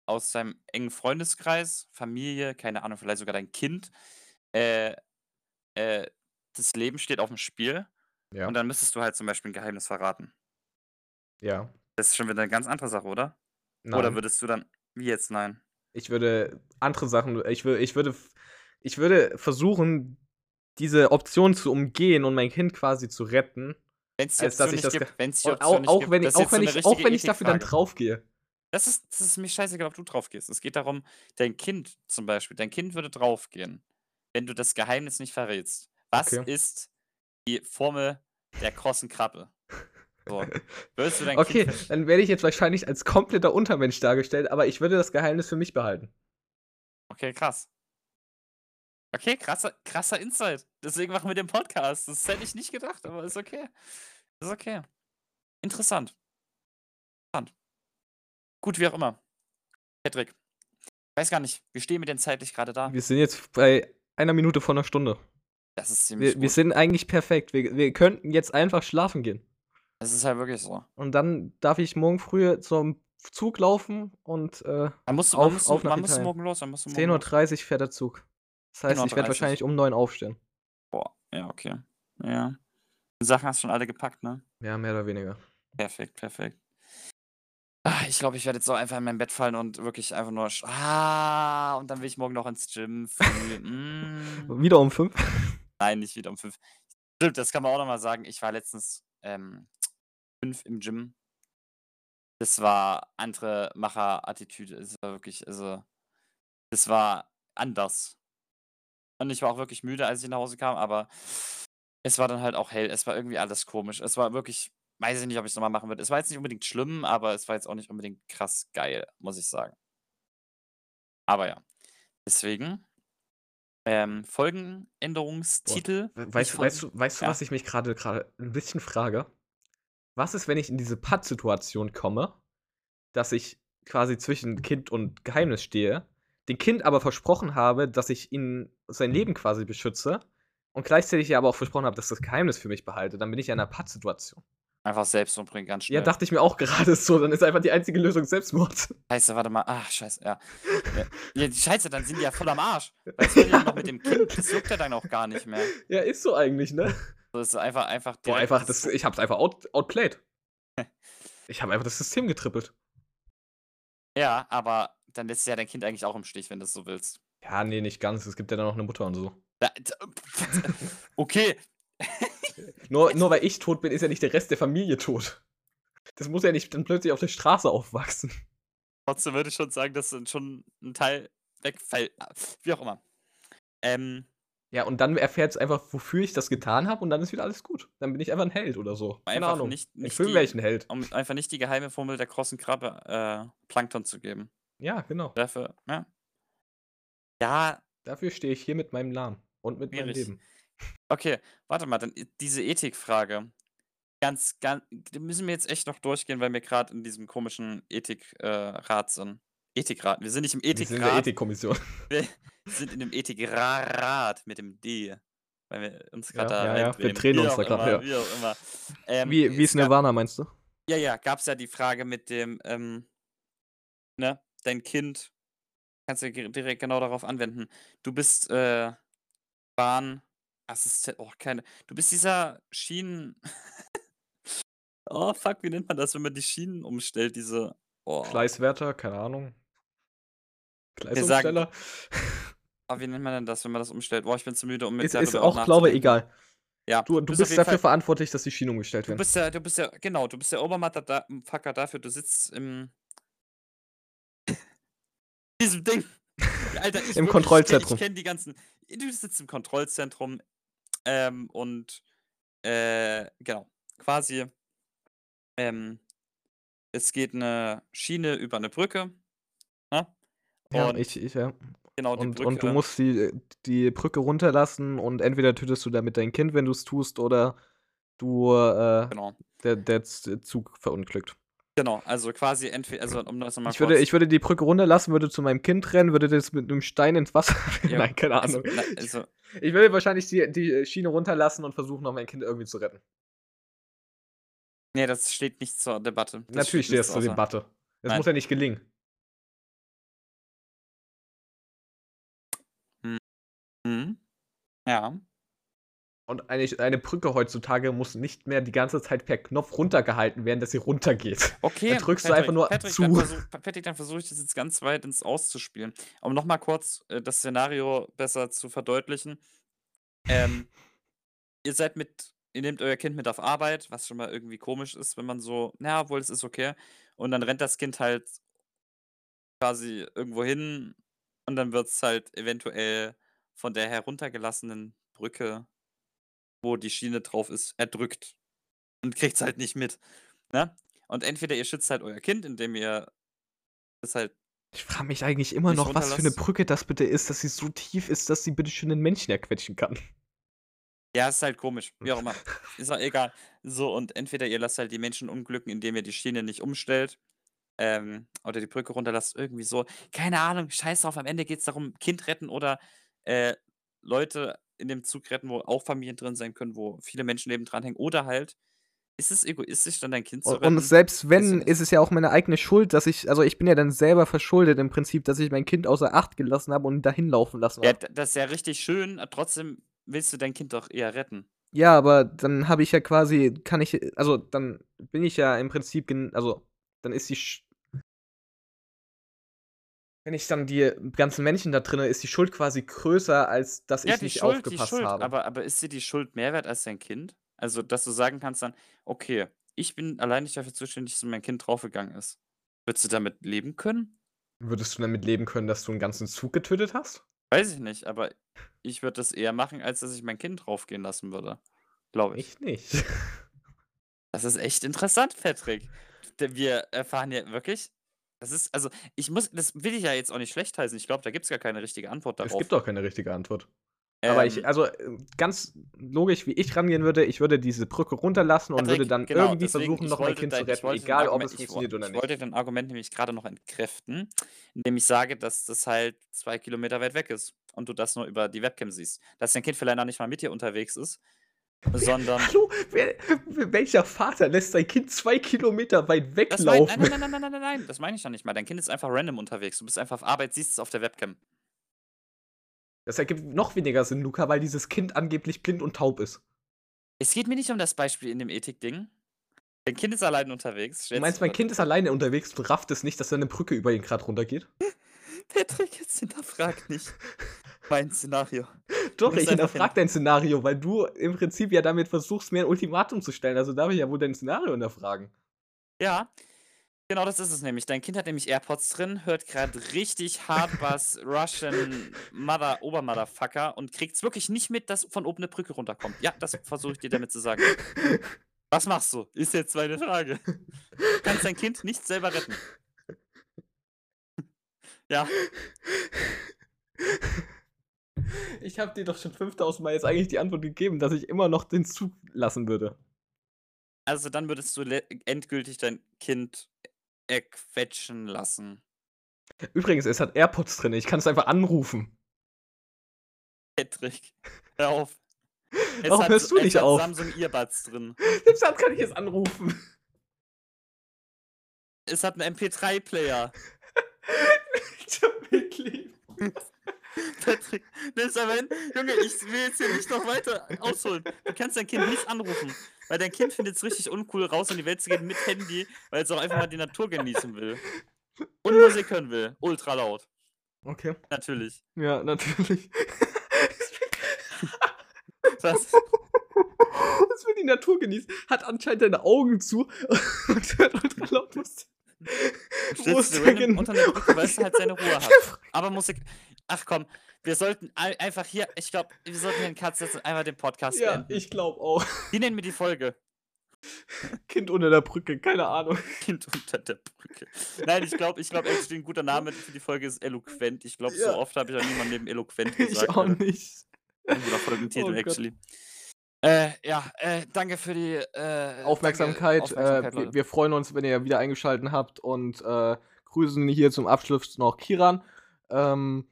aus seinem engen Freundeskreis, Familie, keine Ahnung, vielleicht sogar dein Kind, äh, äh, das Leben steht auf dem Spiel Ja. und dann müsstest du halt zum Beispiel ein Geheimnis verraten. ja. Das ist schon wieder eine ganz andere Sache, oder? Nein. Oder würdest du dann, wie jetzt, nein? Ich würde andere Sachen, ich würde, ich würde, ich würde versuchen, diese Option zu umgehen und mein Kind quasi zu retten. Wenn es die Option ich nicht das gibt, ge- wenn es die Option auch, nicht auch gibt, wenn ich, auch wenn so ich, auch wenn ich dafür dann draufgehe. Das ist, das ist mir scheißegal, ob du drauf gehst. Es geht darum, dein Kind zum Beispiel, dein Kind würde draufgehen, wenn du das Geheimnis nicht verrätst. Was Okay. ist die Formel der krossen Krabbe? So. Würdest du dein Okay, Kind. dann werde ich jetzt wahrscheinlich als kompletter Untermensch dargestellt, aber ich würde das Geheimnis für mich behalten. Okay, krass. Okay, krasser, krasser Insight. Deswegen machen wir den Podcast. Das hätte ich nicht gedacht, aber ist okay. Ist okay. Interessant. Interessant. Gut, wie auch immer. Patrick, ich weiß gar nicht, wir stehen mit den zeitlich gerade da. Wir sind jetzt bei einer Minute vor einer Stunde. Das ist ziemlich Wir, wir gut. sind eigentlich perfekt. Wir, wir könnten jetzt einfach schlafen gehen. Es ist halt wirklich so. Und dann darf ich morgen früh zum Zug laufen und, äh, Wann musst du auf musst du auf nach musst morgen los? Wann musst du morgen los? 10:30 fährt der Zug. Das heißt, ich werde 10:30. wahrscheinlich um 9 aufstehen. Boah, ja, okay. Ja. Die Sachen hast du schon alle gepackt, ne? Ja, mehr oder weniger. Perfekt, perfekt. Ah, ich glaube, ich werde jetzt so einfach in mein Bett fallen und wirklich einfach nur sch ah, und dann will ich morgen noch ins Gym. Hm. Wieder um 5? Nein, nicht wieder um 5. Stimmt, das kann man auch noch mal sagen. Ich war letztens, ähm, 5 im Gym. Das war andere Macherattitüde. Es war wirklich also, das war anders. Und ich war auch wirklich müde, als ich nach Hause kam, aber es war dann halt auch hell. Es war irgendwie alles komisch. Es war wirklich weiß ich nicht, ob ich's noch mal machen würde. Es war jetzt nicht unbedingt schlimm, aber es war jetzt auch nicht unbedingt krass geil, muss ich sagen. Aber ja. Deswegen, ähm, Boah. Folgenänderungstitel. Nicht weißt weißt du weißt du, ja? was ich mich grade grade 'n bisschen frage? Was ist, wenn ich in diese Pattsituation komme, dass ich quasi zwischen Kind und Geheimnis stehe, dem Kind aber versprochen habe, dass ich ihn sein Leben quasi beschütze und gleichzeitig ja aber auch versprochen habe, dass das Geheimnis für mich behalte? Dann bin ich ja in 'ner Pattsituation. Einfach selbst umbringen, ganz Ja, schnell. dachte ich mir auch gerade so, dann ist einfach die einzige Lösung Selbstmord. Scheiße, warte mal. Ach, scheiße, ja. Ja, ja, scheiße, dann sind die ja voll am Arsch. Will die denn noch mit dem Kind? Das juckt ja dann auch gar nicht mehr. Ja, ist so eigentlich, ne? So, das ist einfach einfach Boah, einfach das ich habe es einfach out outplayed. Ich habe einfach das System getrippelt. Ja, aber dann lässt du ja dein Kind eigentlich auch im Stich, wenn du's so willst. Ja, ne, nicht ganz. Es gibt ja dann noch 'ne Mutter und so. D okay. Nur nur weil ich tot bin, ist ja nicht der Rest der Familie tot. Das muss ja nicht dann plötzlich auf der Straße aufwachsen. Trotzdem würde ich schon sagen, dass dann schon 'n Teil wegfällt. Ah, wie auch immer. Ähm Ja, und dann erfährt's einfach, wofür ich das getan habe und dann ist wieder alles gut. Dann bin ich einfach 'n Held oder so. Keine einfach Ahnung. nicht nicht Film wäre ich 'n Held. um einfach nicht die geheime Formel der krossen Krabbe, äh, Plankton zu geben. Ja, genau. Dafür ja. Ja. Dafür stehe ich hier mit meinem Namen und mit meinem Schwierig. Leben. Okay, warte mal, dann diese Ethikfrage. Ganz gan die müssen wir jetzt echt noch durchgehen, weil wir grad in diesem komischen Ethik äh, sind. Ethikrat. Wir sind nicht im Wir sind in der Ethikrat. Ethikkommission. Wir sind in dem Ethikrat mit dem D, weil wir uns grad Ja, da ja, ja. Wir drehen uns da immer, ja. wie immer. Ähm, Wie wie es ist gab Nirvana, meinst du? ja, ja, gab's ja die Frage mit dem, ähm ne, dein Kind kannst du direkt genau darauf anwenden. Du bist, äh, Bahnassistent oh, keine du bist dieser Schienen oh, fuck, wie nennt man das, wenn man die Schienen umstellt, diese oh. Gleiswärter, keine Ahnung. Gleisumsteller? ah, wie nennt man denn das, wenn man das umstellt? Boah, ich bin zu müde, um jetzt Ist ist auch glaube nachzudenken. egal. Ja, Du du du bist bist dafür Fall verantwortlich, dass die Schienen umgestellt du werden. bist ja du bist ja genau, du bist der Obermatter da Fucker dafür, du sitzt im diesem Ding. Alter, ich Im wirklich, ich kenne ich Kontrollzentrum. kenne die ganzen du sitzt im Kontrollzentrum, ähm, und, äh, genau, quasi ähm, es geht 'ne Schiene über 'ne Brücke, ne? Ja, Und ich ich ja. genau, Und und du Brücke musst die die Brücke runterlassen und entweder tötest du damit dein Kind, wenn du's tust, oder du, äh Genau. der der Zug verunglückt. Genau, also quasi entwe also, um das noch mal Ich würde ich würde die Brücke runterlassen, würde zu meinem Kind rennen, würde das mit 'nem Stein ins Wasser Ja, nein, keine also, Ahnung. Ich also ich würde wahrscheinlich die die Schiene runterlassen und versuchen, noch mein Kind irgendwie zu retten. Ne, das steht nicht zur Debatte. Das Natürlich steht das zur Debatte. Es muss ja nicht gelingen. Mhm. Ja. Und eine eine Brücke heutzutage muss nicht mehr die ganze Zeit per Knopf runtergehalten werden, dass sie runtergeht. Okay, Dann drückst du Patrick, einfach nur Patrick, dann zu. versuch Patrick, dann versuche ich das jetzt ganz weit ins Auszuspielen. Um noch mal kurz, äh, das Szenario besser zu verdeutlichen. Ähm, ihr seid mit ihr nehmt euer Kind mit auf Arbeit, was schon mal irgendwie komisch ist, wenn man so na ja, obwohl es ist okay. Und dann rennt das Kind halt quasi irgendwo hin und dann wird's halt eventuell von der heruntergelassenen Brücke, wo die Schiene drauf ist, erdrückt und kriegt's halt nicht mit, ne? Und entweder ihr schützt halt euer Kind, indem ihr es halt Ich frage mich eigentlich immer noch, was für 'ne runterlasst. Brücke das bitte ist, dass sie so tief ist, dass sie bitte schön 'nen Menschen erquetschen kann. Ja, ist halt komisch, wie auch immer. Ist auch egal. So, und entweder ihr lasst halt die Menschen unglücken, indem ihr die Schiene nicht umstellt, ähm, oder die Brücke runterlasst, irgendwie so. Keine Ahnung, scheiß drauf, am Ende geht's darum, Kind retten oder, äh, Leute in dem Zug retten, wo auch Familien drin sein können, wo viele Menschenleben dranhängen oder halt Ist es egoistisch, dann dein Kind zu retten? und selbst wenn, ist es ja auch meine eigene Schuld, dass ich, also ich bin ja dann selber verschuldet im Prinzip, dass ich mein Kind außer Acht gelassen habe und dahin laufen lassen Ja, habe. d- das ist ja richtig schön, trotzdem willst du dein Kind doch eher retten. Ja, aber dann habe ich ja quasi, kann ich, also dann bin ich ja im Prinzip, also dann ist die, wenn ich dann die ganzen Menschen da drinne, ist die Schuld quasi größer, als dass Ja, ich die nicht Schuld, die aufgepasst Schuld, habe. aber, aber ist dir die Schuld mehr wert als dein Kind? Also, dass du sagen kannst dann, okay, ich bin allein nicht dafür zuständig, dass mein Kind draufgegangen ist. Würdest du damit leben können? Würdest du damit leben können, dass du einen ganzen Zug getötet hast? Weiß ich nicht, aber ich würde das eher machen, als dass ich mein Kind draufgehen lassen würde. Glaube ich. Ich nicht. Das ist echt interessant, Patrick. Wir erfahren ja wirklich. Das ist, also, ich muss, das will ich ja jetzt auch nicht schlecht heißen. Ich glaube, da gibt es gar keine richtige Antwort darauf. Es gibt auch keine richtige Antwort. Aber ich, Ähm, also äh, ganz logisch, wie ich rangehen würde, ich würde diese Brücke runterlassen und würde dann genau, irgendwie versuchen, ich noch mein wollte Kind zu dein- ich retten, egal ob es ich funktioniert oder Ich nicht. wollte dein Argument nämlich gerade noch entkräften, indem ich sage, dass das halt zwei Kilometer weit weg ist und du das nur über die Webcam siehst. Dass dein Kind vielleicht noch nicht mal mit dir unterwegs ist, sondern. Hallo, wer, welcher Vater lässt sein Kind zwei Kilometer weit Das mein, weglaufen? nein, nein, nein, nein, nein, nein, nein, das meine ich ja nicht mal. Dein Kind ist einfach random unterwegs. Du bist einfach auf Arbeit, siehst es auf der Webcam. Das ergibt noch weniger Sinn, Luca, weil dieses Kind angeblich blind und taub ist. Es geht mir nicht um das Beispiel in dem Ethik-Ding. Dein Kind ist allein unterwegs. Du meinst, mein Kind ist alleine unterwegs und rafft es nicht, dass da eine Brücke über ihn gerade runtergeht? Patrick, jetzt hinterfrag nicht mein Szenario. Doch, ich einfach hinterfrag dein Szenario, weil du im Prinzip ja damit versuchst, mir ein Ultimatum zu stellen. Also darf ich ja wohl dein Szenario hinterfragen. Ja, genau das ist es nämlich. Dein Kind hat nämlich AirPods drin, hört gerade richtig Hardbass Russian Mother Obermotherfucker und kriegt's wirklich nicht mit, dass von oben eine Brücke runterkommt. Ja, das versuche ich dir damit zu sagen. Was machst du? Ist jetzt meine Frage. Du kannst dein Kind nicht selber retten. Ja, Ich habe dir doch schon 5000 Mal jetzt eigentlich die Antwort gegeben, dass ich immer noch den Zug lassen würde. also dann würdest du endgültig dein Kind erquetschen lassen. Übrigens, es hat AirPods drin. Ich kann es einfach anrufen. Patrick, hör auf. Es Warum hat, hörst du es nicht hat auf? Samsung Earbuds drin. Selbst kann ich es anrufen. Es hat einen MP3-Player. Ich hab wirklich. Patrick, nimm's aber hin. Junge, ich will jetzt hier nicht noch weiter ausholen. Du kannst dein Kind nicht anrufen, weil dein Kind findet es richtig uncool, raus in die Welt zu gehen mit Handy, weil es auch einfach mal die Natur genießen will. Und Musik hören will. Ultra laut. Okay. Natürlich. Ja, natürlich. Was? Das will die Natur genießen. Hat anscheinend deine Augen zu und hört ultra laut Musik. Sitzt du random unter einer Brücke, weil es halt seine Ruhe hat. Aber Musik. Ach komm, wir sollten ei- einfach hier, ich glaube, wir sollten hier einen Cut setzen und einfach den Podcast Ja, beenden. ich glaube auch. Wie nennen wir die Folge? Kind unter der Brücke, keine Ahnung. Kind unter der Brücke. Nein, ich glaube, ich glaube, ein guter Name für die Folge ist eloquent. Ich glaube, Ja. so oft habe ich auch niemandem neben eloquent gesagt. Ich auch nicht. Ein guter Folgentitel, Oh actually. Äh, ja, äh, danke für die äh, Aufmerksamkeit. Danke, Aufmerksamkeit äh, wir, wir freuen uns, wenn ihr wieder eingeschaltet habt und äh, grüßen hier zum Abschluss noch Kiran. Ähm,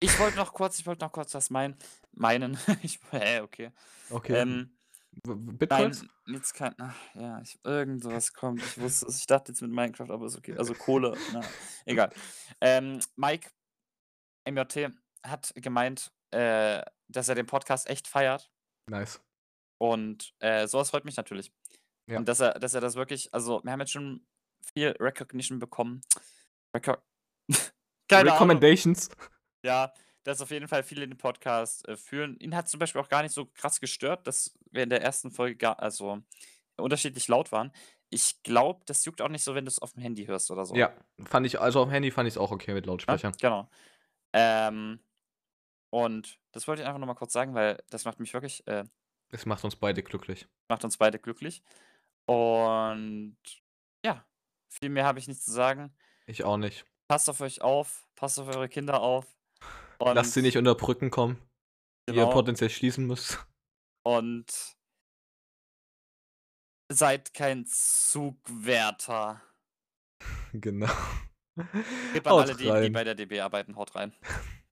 Ich wollte noch kurz, ich wollte noch kurz was meinen. Meinen. ich, hä, okay. okay. Ähm, w- nein, Bitcoins? jetzt kann. Ach, ja, ich, irgend sowas kommt. Ich wusste es. Ich dachte jetzt mit Minecraft, aber ist okay. Also Kohle. Na, egal. Ähm, Mike MJT hat gemeint, äh, dass er den Podcast echt feiert. Nice. Und äh, sowas freut mich natürlich. Ja. Und dass er, dass er das wirklich, also wir haben jetzt schon viel Recognition bekommen. Reco Keine Ahnung. Ja, dass auf jeden Fall viele den Podcast äh, fühlen. Ihn hat zum Beispiel auch gar nicht so krass gestört, dass wir in der ersten Folge gar, also unterschiedlich laut waren. Ich glaube, das juckt auch nicht so, wenn du es auf dem Handy hörst oder so. Ja, fand ich, also auf dem Handy fand ich es auch okay mit Ja, Lautsprechern. genau. Ähm, und das wollte ich einfach nochmal kurz sagen, weil das macht mich wirklich, äh, Es macht uns beide glücklich. macht uns beide glücklich. Und ja, viel mehr habe ich nicht zu sagen. Ich auch nicht. Passt auf euch auf, passt auf eure Kinder auf. Und, Lasst sie nicht unter Brücken kommen, die ihr Genau. potenziell schließen müsst. Und seid kein Zugwärter. genau. Gib an Haut alle, die, die bei der DB arbeiten, haut rein.